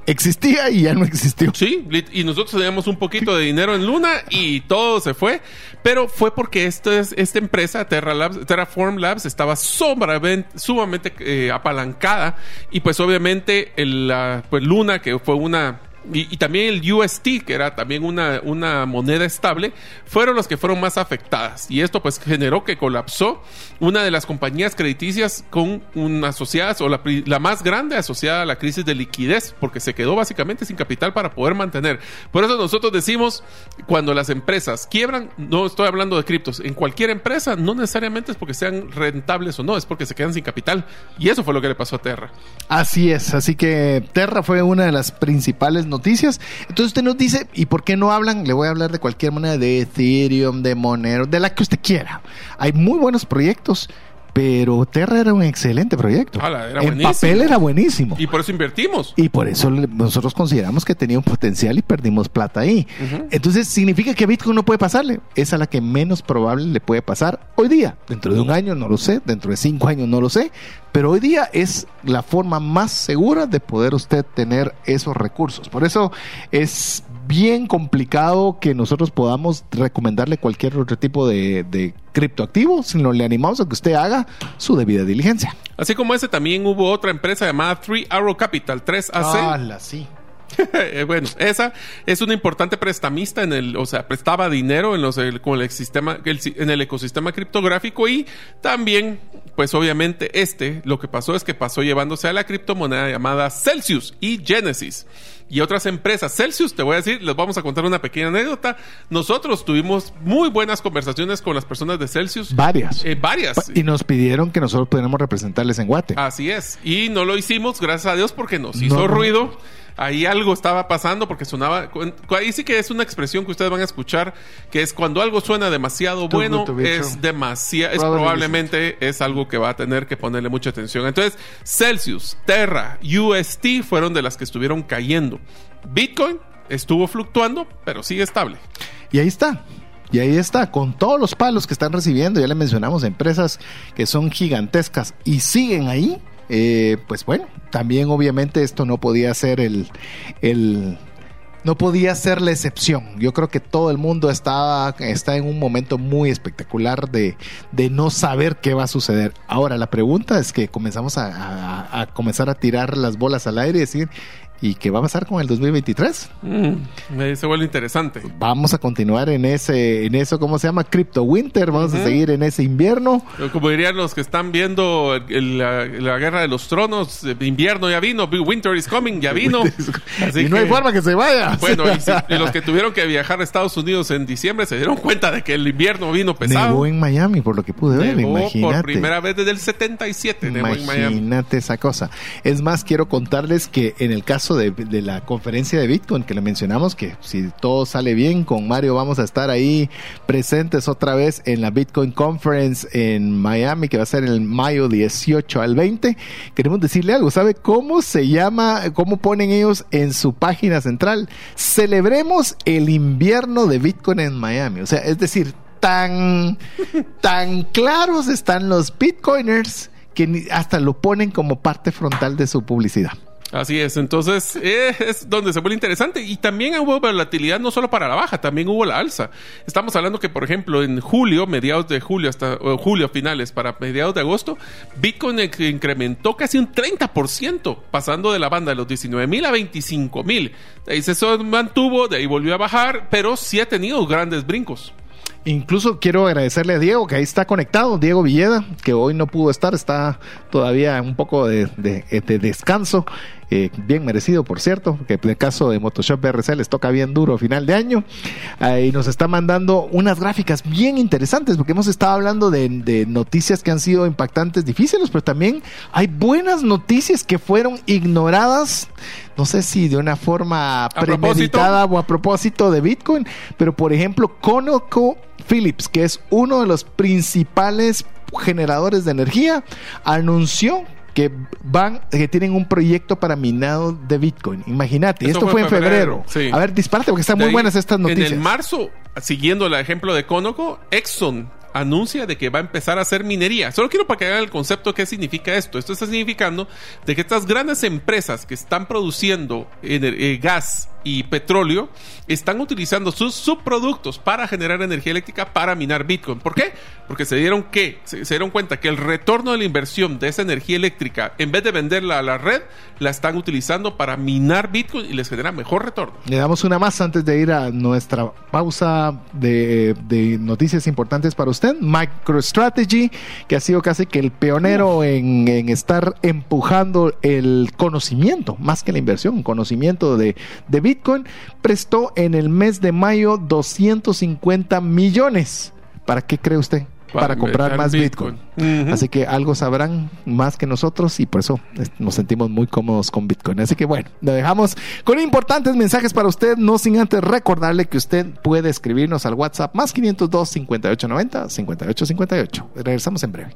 existía y ya no existió. Sí, y nosotros teníamos un poquito de dinero en Luna y todo se fue, pero fue porque esto es, esta empresa, Terra Labs, Terraform Labs, estaba sumamente, sumamente eh, apalancada y pues obviamente el, la- pues Luna, que fue una... Y, también el UST, que era también una, una moneda estable, fueron los que fueron más afectadas. Y esto pues generó que colapsó una de las compañías crediticias con una asociada, o la, la más grande asociada a la crisis de liquidez, porque se quedó básicamente sin capital para poder mantener. Por eso nosotros decimos, cuando las empresas quiebran, no estoy hablando de criptos, en cualquier empresa no necesariamente es porque sean rentables o no, es porque se quedan sin capital. Y eso fue lo que le pasó a Terra. Así es, así que Terra fue una de las principales noticias. Entonces usted nos dice, ¿y por qué no hablan? Le voy a hablar de cualquier moneda, de Ethereum, de Monero, de la que usted quiera. Hay muy buenos proyectos, pero Terra era un excelente proyecto. Era en papel era buenísimo. Y por eso invertimos. Y por eso nosotros consideramos que tenía un potencial y perdimos plata ahí. Entonces, ¿significa que Bitcoin no puede pasarle? Es a la que menos probable le puede pasar hoy día. Dentro de un año no lo sé, dentro de cinco años no lo sé, pero hoy día es la forma más segura de poder usted tener esos recursos. Por eso es bien complicado que nosotros podamos recomendarle cualquier otro tipo de, de criptoactivo, sino le animamos a que usted haga su debida diligencia. Así como ese, también hubo otra empresa llamada Three Arrow Capital, 3AC. ¡Hala, sí! Eh, bueno, esa es una importante prestamista en el, o sea, prestaba dinero en los con el en el ecosistema criptográfico y también, pues obviamente este, lo que pasó es que pasó llevándose a la criptomoneda llamada Celsius y Genesis. Y otras empresas. Celsius, te voy a decir, les vamos a contar una pequeña anécdota. Nosotros tuvimos muy buenas conversaciones con las personas de Celsius. Varias. Eh, varias. Y nos pidieron que nosotros pudiéramos representarles en Guate. Así es. Y no lo hicimos, gracias a Dios, porque nos hizo No, ruido. Ahí algo estaba pasando porque sonaba. Ahí sí que es una expresión que ustedes van a escuchar, que es cuando algo suena demasiado bueno, es demasiado, es probablemente es algo que va a tener que ponerle mucha atención. Entonces, Celsius, Terra, UST fueron de las que estuvieron cayendo. Bitcoin estuvo fluctuando, pero sigue estable. Y ahí está. Y ahí está, con todos los palos que están recibiendo, ya le mencionamos empresas que son gigantescas y siguen ahí, eh, pues bueno, también obviamente esto no podía ser el, el no podía ser la excepción. Yo creo que todo el mundo está, está en un momento muy espectacular de, de no saber qué va a suceder. Ahora, la pregunta es que comenzamos a, a- a comenzar a tirar las bolas al aire y decir, ¿y qué va a pasar con el 2023? Mm, se vuelve interesante. vamos a continuar en ese, en eso, ¿cómo se llama? Crypto Winter, vamos a seguir en ese invierno. Como dirían los que están viendo el- la, la guerra de los tronos, eh, invierno ya vino, winter is coming, ya vino. Así y no hay forma que se vaya. Bueno, y, si- y los que tuvieron que viajar a Estados Unidos en diciembre se dieron cuenta de que el invierno vino pesado. Nevó en Miami, por lo que pude ver, Nevó imagínate. por primera vez desde el 77 nevó en Miami. Imagínate esa cosa. Es más, quiero contarles que en el caso de, de la conferencia de Bitcoin que le mencionamos, que si todo sale bien con Mario vamos a estar ahí presentes otra vez en la Bitcoin Conference en Miami, que va a ser el mayo 18 al 20. Queremos decirle algo, ¿sabe cómo se llama, cómo ponen ellos en su página central? Celebremos el invierno de Bitcoin en Miami. O sea, es decir, tan, tan claros están los bitcoiners que hasta lo ponen como parte frontal de su publicidad. Así es, entonces eh, es donde se vuelve interesante. Y también hubo volatilidad no solo para la baja, también hubo la alza. Estamos hablando que, por ejemplo, en julio, mediados de julio hasta o julio finales para mediados de agosto, Bitcoin incrementó casi un 30%, pasando de la banda de los 19 mil a 25 mil. Ahí se mantuvo, de ahí volvió a bajar, pero sí ha tenido grandes brincos. Incluso quiero agradecerle a Diego, que ahí está conectado, Diego Villeda, que hoy no pudo estar, está todavía un poco de descanso, eh, bien merecido, por cierto, que en el caso de Motoshop BRC les toca bien duro final de año, Ahí nos está mandando unas gráficas bien interesantes, porque hemos estado hablando de, de noticias que han sido impactantes, difíciles, pero también hay buenas noticias que fueron ignoradas, no sé si de una forma premeditada o a propósito de Bitcoin, pero por ejemplo, Conoco Phillips, que es uno de los principales generadores de energía, anunció que van, que tienen un proyecto para minado de Bitcoin. Imagínate, esto fue en febrero. sí. A ver, dispárate porque están De muy ahí, buenas estas noticias. En el marzo, siguiendo el ejemplo de Conoco, Exxon anuncia de que va a empezar a hacer minería. Solo quiero para que hagan el concepto qué significa esto. Esto está significando de que estas grandes empresas que están produciendo eh, gas y petróleo están utilizando sus subproductos para generar energía eléctrica para minar Bitcoin. ¿Por qué? Porque se dieron que se dieron cuenta que el retorno de la inversión de esa energía eléctrica, en vez de venderla a la red, la están utilizando para minar Bitcoin y les genera mejor retorno. Le damos una más antes de ir a nuestra pausa de, de noticias importantes para usted. MicroStrategy, que ha sido casi que el pionero en, en estar empujando el conocimiento, más que la inversión, conocimiento de, de Bitcoin, prestó en el mes de mayo 250 millones. ¿Para qué cree usted? Para Para, comprar más Bitcoin. Así que algo sabrán más que nosotros y por eso nos sentimos muy cómodos con Bitcoin. Así que bueno, lo dejamos con importantes mensajes para usted, no sin antes recordarle que usted puede escribirnos al WhatsApp más 502 5890 5858. Regresamos en breve.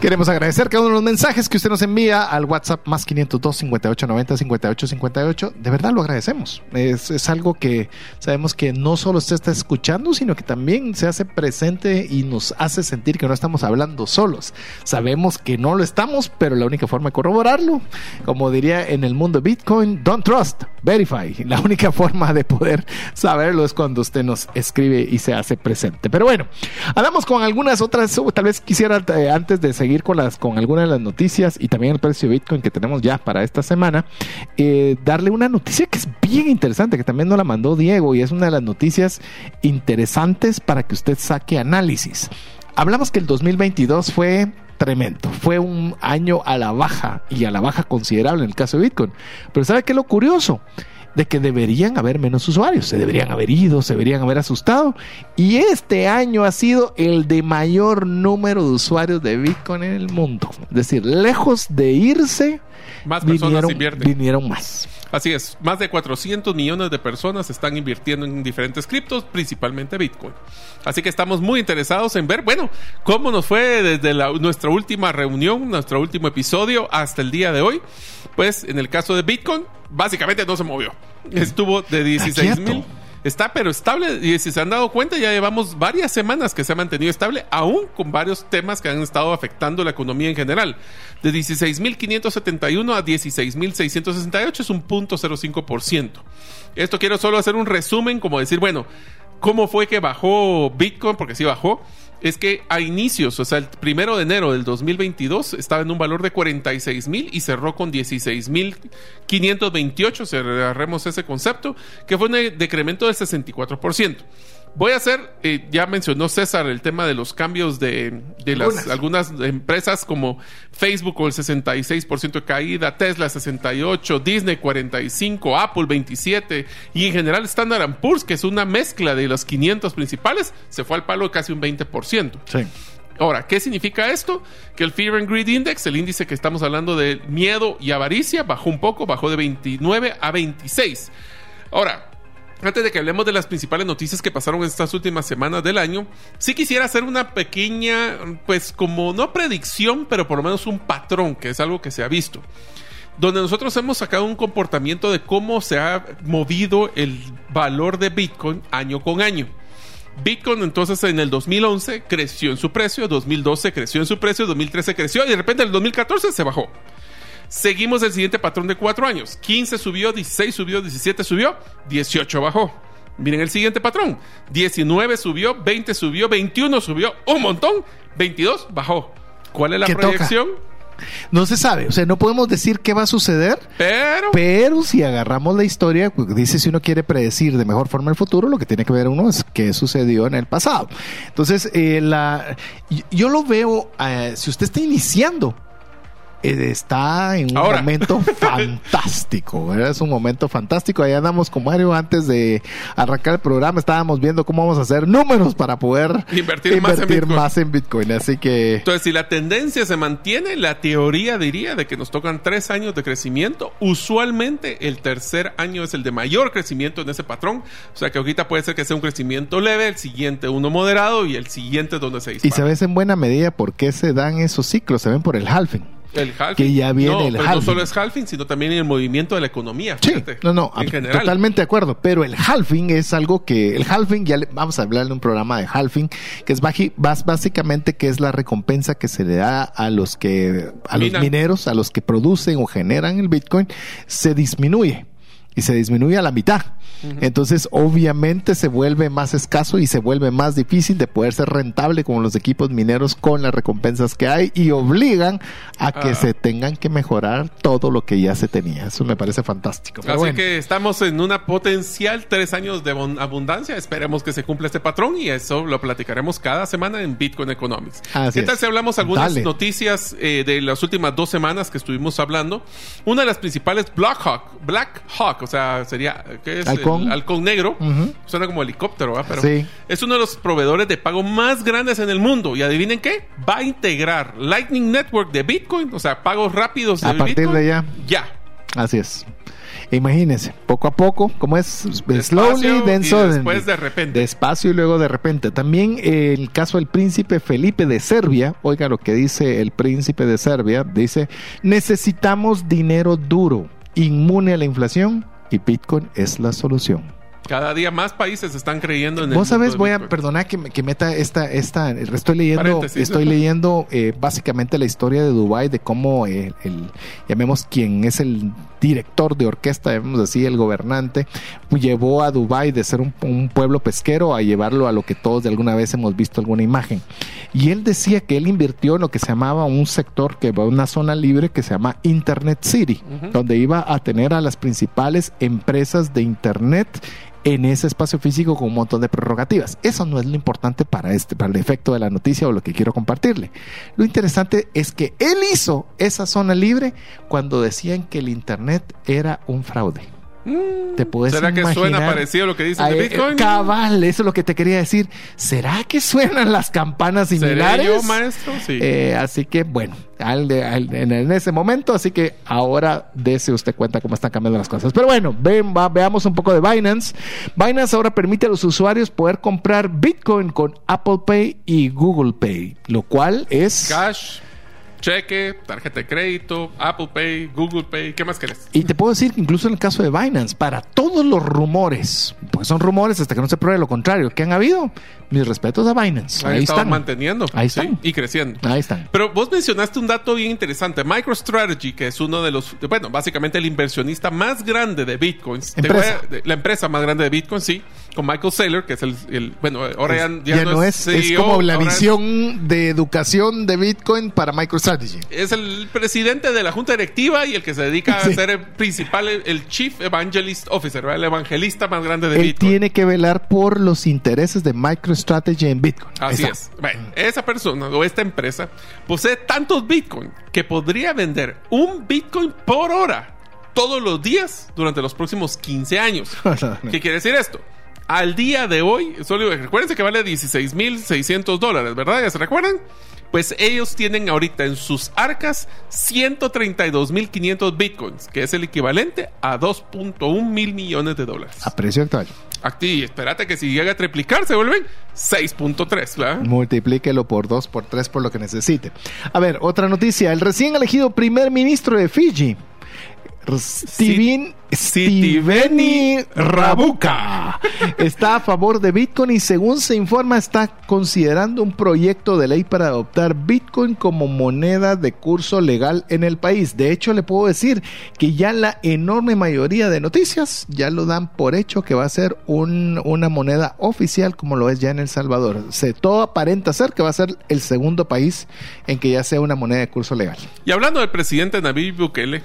Queremos agradecer cada uno de los mensajes que usted nos envía al WhatsApp más 502 58 90 58 58. De verdad lo agradecemos. Es, algo que sabemos que no solo usted está escuchando, sino que también se hace presente y nos hace sentir que no estamos hablando solos. Sabemos que no lo estamos, pero la única forma de corroborarlo, como diría en el mundo Bitcoin, don't trust, verify. La única forma de poder saberlo es cuando usted nos escribe y se hace presente. Pero bueno, hablamos con algunas otras, tal vez quisiera eh, antes de seguir con, las, con algunas de las noticias y también el precio de Bitcoin que tenemos ya para esta semana, eh, darle una noticia que es bien interesante, que también nos la mandó Diego y es una de las noticias interesantes para que usted saque análisis. Hablamos que el 2022 fue tremendo. Fue un año a la baja y a la baja considerable en el caso de Bitcoin. Pero ¿sabe qué es lo curioso? de que deberían haber menos usuarios, se deberían haber ido, se deberían haber asustado. Y este año ha sido el de mayor número de usuarios de Bitcoin en el mundo. Es decir, lejos de irse, más personas vinieron, vinieron más. Así es, más de 400 millones de personas están invirtiendo en diferentes criptos, principalmente Bitcoin. Así que estamos muy interesados en ver, bueno, cómo nos fue desde la, nuestra última reunión, nuestro último episodio hasta el día de hoy. Pues en el caso de Bitcoin, básicamente no se movió. Estuvo de 16 mil está pero estable y si se han dado cuenta ya llevamos varias semanas que se ha mantenido estable aún con varios temas que han estado afectando la economía en general. De 16.571 a 16.668 es un punto 0.5% esto quiero solo hacer un resumen como decir bueno cómo fue que bajó Bitcoin porque sí bajó es que a inicios, o sea, el primero de enero del 2022 estaba en un valor de 46 mil y cerró con 16 mil 528, cerremos ese concepto, que fue un decremento del 64%. Voy a hacer, eh, ya mencionó César el tema de los cambios de, las, algunas. empresas como Facebook con el 66% de caída, Tesla 68, Disney 45, Apple 27 y en general Standard Poor's, que es una mezcla de los 500 principales, se fue al palo de casi un 20%. Sí. Ahora, ¿qué significa esto? Que el Fear and Greed Index, el índice que estamos hablando de miedo y avaricia, bajó un poco, bajó de 29 a 26. Ahora, antes de que hablemos de las principales noticias que pasaron estas últimas semanas del año, sí quisiera hacer una pequeña, pues como no predicción, pero por lo menos un patrón, que es algo que se ha visto. Donde nosotros hemos sacado un comportamiento de cómo se ha movido el valor de Bitcoin año con año. Bitcoin entonces en el 2011 creció en su precio, 2012 creció en su precio, 2013 creció y de repente en el 2014 se bajó. Seguimos el siguiente patrón de cuatro años. 15 subió, 16 subió, 17 subió, 18 bajó. Miren el siguiente patrón. 19 subió, 20 subió, 21 subió, un montón, 22 bajó. ¿Cuál es la proyección? No se sabe, o sea, no podemos decir qué va a suceder, pero, pero si agarramos la historia, pues, dice si uno quiere predecir de mejor forma el futuro, lo que tiene que ver uno es qué sucedió en el pasado. Entonces, eh, la, yo lo veo, eh, si usted está iniciando está en un momento fantástico, es un momento fantástico. Ahí andamos con Mario antes de arrancar el programa, estábamos viendo cómo vamos a hacer números para poder invertir, más, en Bitcoin. Así que... Entonces, si la tendencia se mantiene, la teoría diría de que nos tocan tres años de crecimiento. Usualmente el tercer año es el de mayor crecimiento en ese patrón. O sea que ahorita puede ser que sea un crecimiento leve, el siguiente uno moderado y el siguiente donde se dispara. Y se ve en buena medida por qué se dan esos ciclos, se ven por el halving. El halving. Que ya viene el halving. No solo es halving, sino también el movimiento de la economía. Sí, no, no, totalmente de acuerdo. Pero el halving es algo que, el halving, ya vamos a hablar de un programa de halving, que es básicamente que es la recompensa que se le da a los que, a los mineros, a los que producen o generan el Bitcoin, se disminuye. Y se disminuye a la mitad. Entonces, obviamente se vuelve más escaso y se vuelve más difícil de poder ser rentable como los equipos mineros con las recompensas que hay y obligan a que Ah. se tengan que mejorar todo lo que ya se tenía. Eso me parece fantástico. Pero Así bueno. que estamos en una potencial tres años de abun- abundancia. Esperemos que se cumpla este patrón y eso lo platicaremos cada semana en Bitcoin Economics. Así ¿Qué tal es. si hablamos algunas Dale. noticias eh, de las últimas dos semanas que estuvimos hablando? Una de las principales, Black Hawk. Black Hawk, o sea, sería, ¿qué es? Halcón. El halcón negro. Suena como helicóptero, ¿verdad? Pero Sí. es uno de los proveedores de pago más grandes en el mundo. Y adivinen qué, va a integrar Lightning Network de Bitcoin, o sea, pagos rápidos de A partir Bitcoin. de ya. Ya. Así es. Imagínense, poco a poco, como es slowly, then y después de repente. Despacio y luego de repente. También el caso del príncipe Felipe de Serbia, oiga lo que dice el príncipe de Serbia, dice, necesitamos dinero duro, inmune a la inflación y Bitcoin es la solución. Cada día más países están creyendo en el Vos de voy a perdonar que, me- que meta esta, esta, estoy leyendo, Paréntesis. estoy leyendo eh, básicamente la historia de Dubai de cómo eh, el, llamemos quien es el director de orquesta, llamemos así, el gobernante, llevó a Dubai de ser un, un pueblo pesquero a llevarlo a lo que todos de alguna vez hemos visto alguna imagen. Y él decía que él invirtió en lo que se llamaba un sector, que va una zona libre que se llama Internet City, donde iba a tener a las principales empresas de Internet en ese espacio físico con un montón de prerrogativas. Eso no es lo importante para este, para el efecto de la noticia o lo que quiero compartirle. Lo interesante es que él hizo esa zona libre cuando decían que el internet era un fraude. ¿Te puedes ¿Será que suena parecido a lo que dicen de Ay, Bitcoin? eh, Cabal, eso es lo que te quería decir. ¿Será que suenan las campanas ¿Seré similares? yo, maestro? Sí. Eh, así que bueno, al de- al- en, en ese momento, así que ahora dese usted cuenta cómo están cambiando las cosas. Pero bueno, ven, va- veamos un poco de Binance. Binance ahora permite a los usuarios poder comprar Bitcoin con Apple Pay y Google Pay, lo cual es... Cash, cheque, tarjeta de crédito, Apple Pay, Google Pay. ¿Qué más querés? Y te puedo decir que incluso en el caso de Binance, para todos los rumores, pues son rumores hasta que no se pruebe lo contrario que han habido, mis respetos a Binance. Ahí estado están. manteniendo. Ahí sí, están. y creciendo. Ahí están. Pero vos mencionaste un dato bien interesante. MicroStrategy, que es uno de los, bueno, básicamente el inversionista más grande de Bitcoins. Empresa. a- la empresa más grande de Bitcoin, sí. Con Michael Saylor, que es el, el- bueno, ahora ya, ya, no es, es CEO, como la es- visión de educación de Bitcoin para MicroStrategy. Es el presidente de la junta directiva y el que se dedica Sí. a ser el principal, el, Chief Evangelist Officer, ¿verdad? el evangelista más grande de Él Bitcoin. tiene que velar por los intereses de MicroStrategy en Bitcoin. Así es. Bueno, esa persona o esta empresa posee tantos Bitcoin que podría vender un Bitcoin por hora todos los días durante los próximos 15 años. ¿Qué quiere decir esto? Al día de hoy, solo recuérdense que vale 16.600 dólares, ¿verdad? ¿Ya se recuerdan? Pues ellos tienen ahorita en sus arcas 132.500 bitcoins, que es el equivalente a 2.1 mil millones de dólares. A precio actual. Aquí, espérate que si llega a triplicar, se vuelven 6.3, ¿verdad? Multiplíquelo por dos, por tres, por lo que necesite. A ver, otra noticia. El recién elegido primer ministro de Fiji, Steven Rabuka, está a favor de Bitcoin y según se informa está considerando un proyecto de ley para adoptar Bitcoin como moneda de curso legal en el país. De hecho, le puedo decir que ya la enorme mayoría de noticias ya lo dan por hecho que va a ser un- una moneda oficial como lo es ya en El Salvador. Se, todo aparenta ser que va a ser el segundo país en que ya sea una moneda de curso legal. Y hablando del presidente Nayib Bukele,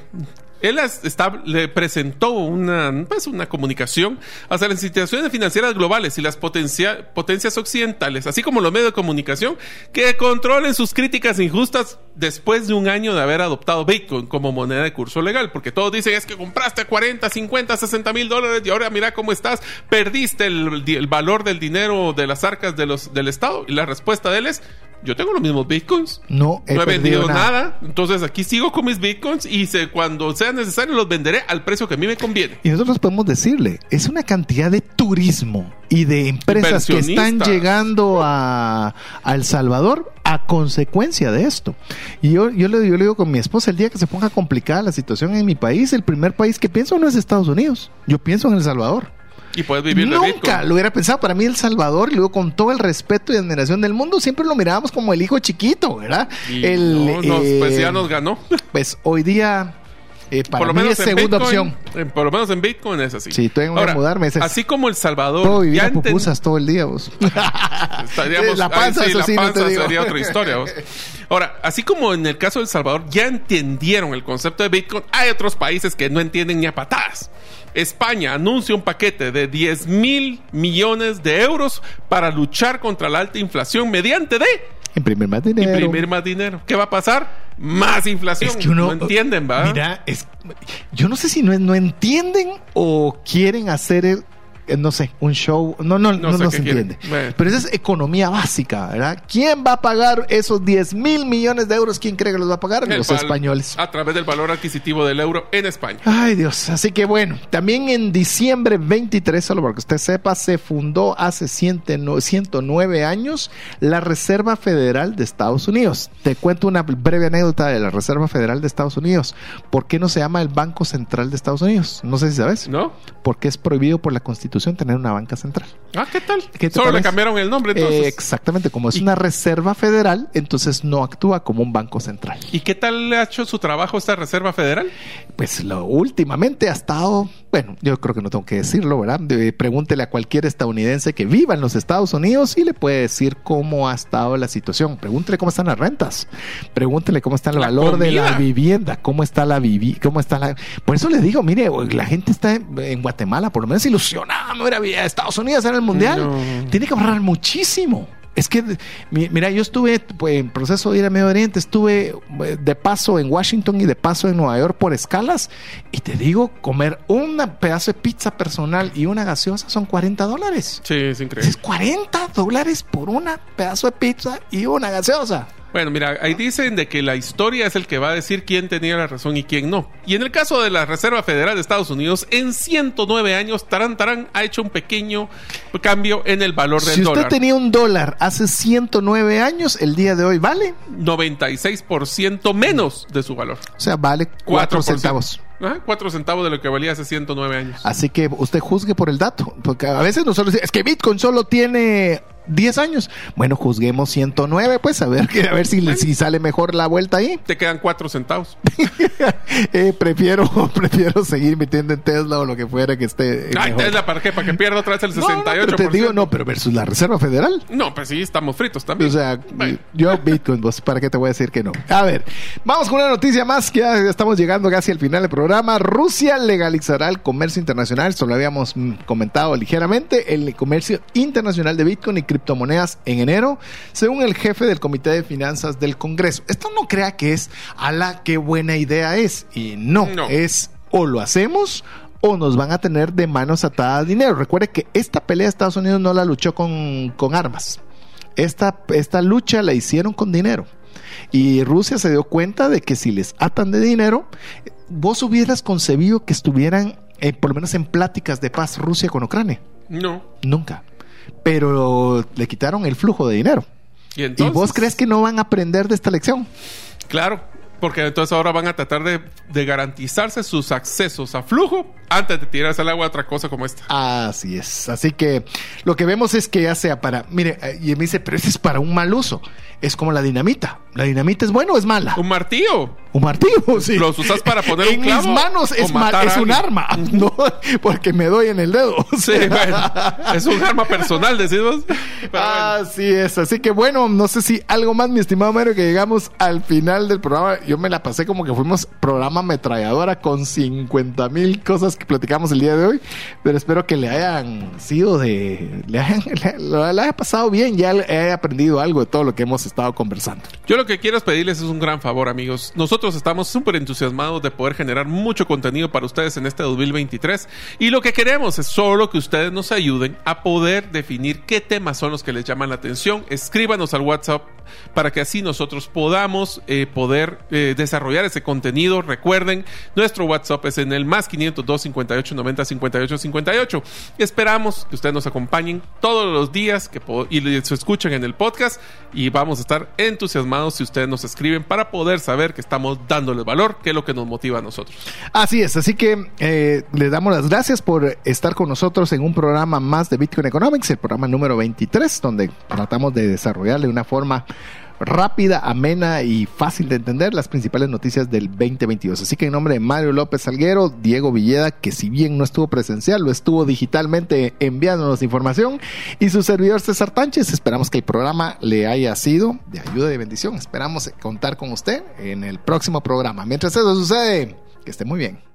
él es- está- le presentó una, pues, una comunicación hacia las instituciones financieras globales y las potencia- potencias occidentales, así como los medios de comunicación, que controlen sus críticas injustas después de un año de haber adoptado Bitcoin como moneda de curso legal. Porque todos dicen es que compraste 40, 50, 60 mil dólares y ahora mira cómo estás, perdiste el, el valor del dinero de las arcas de los, del Estado. Y la respuesta de él es, yo tengo los mismos Bitcoins. No he, No he vendido nada. Entonces aquí sigo con mis bitcoins y se- cuando sea necesario los venderé al precio que a mí me conviene. Y nosotros podemos decirle, es una cantidad de turismo y de empresas que están llegando a, a El Salvador a consecuencia de esto. Y yo, yo, le, yo le digo con mi esposa, el día que se ponga complicada la situación en mi país, el primer país que pienso no es Estados Unidos, yo pienso en El Salvador. Y puedes vivir de Nunca bitcoin. lo hubiera pensado. Para mí El Salvador, y luego con todo el respeto y admiración del mundo, siempre lo mirábamos como el hijo chiquito, ¿verdad? Y el, no, nos- eh, pues ya nos ganó. pues hoy día Eh, para por lo mí menos es segunda Bitcoin, opción. eh, por lo menos en Bitcoin es así. Sí, tengo que mudarme, es- Así como El Salvador. Puedo vivir ya a enten- pupusas todo el día, vos. Estaríamos, La panza, ay, sí, eso la sí, no te panza digo. sería otra historia. vos. Ahora, así como en el caso de El Salvador ya entendieron el concepto de Bitcoin, hay otros países que no entienden ni a patadas. España anuncia un paquete de 10 mil millones de euros para luchar contra la alta inflación mediante de Imprimir más dinero. imprimir más dinero. ¿Qué va a pasar? Más inflación. Es que uno. no entienden, ¿va? Mira, es, yo no sé si no, no entienden o quieren hacer, el- no sé, un show. No, no, no, No sé no qué se entiende. Pero esa es economía básica, ¿verdad? ¿Quién va a pagar esos 10 mil millones de euros? ¿Quién cree que los va a pagar? El Los españoles. A través del valor adquisitivo del euro en España. Ay Dios, así que bueno, también en diciembre 23, solo para que usted sepa, se fundó hace 109 109 años la Reserva Federal de Estados Unidos. Te cuento una breve anécdota de la Reserva Federal de Estados Unidos. ¿Por qué no se llama el Banco Central de Estados Unidos? No sé si sabes. ¿No? Porque es prohibido por la Constitución tener una banca central. Ah, ¿qué tal? ¿Qué te Solo le cambiaron el nombre Eh, entonces. exactamente, como es una reserva federal, entonces no actúa como un banco central. ¿Y qué tal ha hecho su trabajo esta Reserva Federal? Pues lo últimamente ha estado, bueno, yo creo que no tengo que decirlo, ¿verdad? De- pregúntele a cualquier estadounidense que viva en los Estados Unidos y le puede decir cómo ha estado la situación. Pregúntele cómo están las rentas. Pregúntele cómo está el La valor de la vivienda, cómo está la vivi cómo está la Por eso les digo, mire, la gente está en Guatemala por lo menos ilusionada, me hubiera vivido a Estados Unidos en el mundial. No. Tiene que ahorrar muchísimo. Es que, mi- mira, yo estuve pues, en proceso de ir a Medio Oriente, estuve eh, de paso en Washington y de paso en Nueva York por escalas, y te digo, comer un pedazo de pizza personal y una gaseosa son 40 dólares. Sí, es increíble. Es 40 dólares por un pedazo de pizza y una gaseosa. Bueno, mira, ahí dicen de que la historia es el que va a decir quién tenía la razón y quién no. Y en el caso de la Reserva Federal de Estados Unidos, en 109 años, Tarán Tarán ha hecho un pequeño cambio en el valor del Si usted dólar. tenía un dólar hace 109 años, el día de hoy vale, 96% menos de su valor. o sea, vale 4 4%. centavos. Ajá, 4 centavos de lo que valía hace 109 años. Así que usted juzgue por el dato, porque a veces nosotros decimos, es que Bitcoin solo tiene 10 años. Bueno, juzguemos 109, pues a ver, a ver si, si sale mejor la vuelta ahí. Te quedan 4 centavos. Eh, prefiero, prefiero seguir invirtiendo en Tesla o lo que fuera que esté. Ay, mejor. Tesla, ¿para qué? ¿Para que pierda otra vez el No, no, 68%? pero te digo, no, pero versus la Reserva Federal. No, pues sí, estamos fritos también. O sea, Bueno. yo Bitcoin, vos, ¿para qué te voy a decir que no? A ver, vamos con una noticia más que ya estamos llegando casi al final del programa. Rusia legalizará el comercio internacional, esto lo habíamos mm, comentado ligeramente, el comercio internacional de Bitcoin y criptomonedas en enero, según el jefe del Comité de Finanzas del Congreso. Esto no crea que es, ala, qué buena idea es. Y no, No. es o lo hacemos o nos van a tener de manos atadas dinero. Recuerde que esta pelea Estados Unidos no la luchó con, con armas. Esta, esta lucha la hicieron con dinero. Y Rusia se dio cuenta de que si les atan de dinero, vos hubieras concebido que estuvieran, eh, por lo menos en pláticas de paz, Rusia con Ucrania. No. Nunca. Pero le quitaron el flujo de dinero. ¿Y, entonces? ¿Y vos crees que no van a aprender de esta lección? Claro, porque entonces ahora van a tratar de, de garantizarse sus accesos a flujo antes de tirarse al agua a otra cosa como esta. Así es. Así que lo que vemos es que ya sea para. Mire, eh, y me dice, pero ese es para un mal uso. Es como la dinamita. ¿La dinamita es buena o es mala? Un martillo. Un martillo, sí. ¿Los usas para poner en un clavo mis manos es, mal- es un arma, ¿no? Porque me doy en el dedo. Sí, bueno, es un arma personal, decimos. Bueno. Así es, así que bueno, no sé si algo más, mi estimado Mario, que llegamos al final del programa. Yo me la pasé como que fuimos programa ametralladora con 50 mil cosas que platicamos el día de hoy, pero espero que le hayan sido de, le hayan, le, lo- le haya pasado bien, ya haya aprendido algo de todo lo que hemos estado conversando. Yo lo que quiero es pedirles es un gran favor, amigos. Nosotros estamos súper entusiasmados de poder generar mucho contenido para ustedes en este 2023 y lo que queremos es solo que ustedes nos ayuden a poder definir qué temas son los que les llaman la atención. Escríbanos al WhatsApp para que así nosotros podamos eh, poder eh, desarrollar ese contenido. Recuerden, nuestro WhatsApp es en el más 502 58 90 58 58. Esperamos que ustedes nos acompañen todos los días que y les escuchen en el podcast y a estar entusiasmados si ustedes nos escriben para poder saber que estamos dándoles valor, que es lo que nos motiva a nosotros. Así es, así que eh, les damos las gracias por estar con nosotros en un programa más de Bitcoin Economics, el programa número 23, donde tratamos de desarrollar de una forma rápida, amena y fácil de entender las principales noticias del 2022. Así que en nombre de Mario López Salguero, Diego Villeda, que si bien no estuvo presencial, lo estuvo digitalmente enviándonos información, y su servidor César Tánchez, esperamos que el programa le haya sido de ayuda y bendición. Esperamos contar con usted en el próximo programa. Mientras eso sucede, que esté muy bien.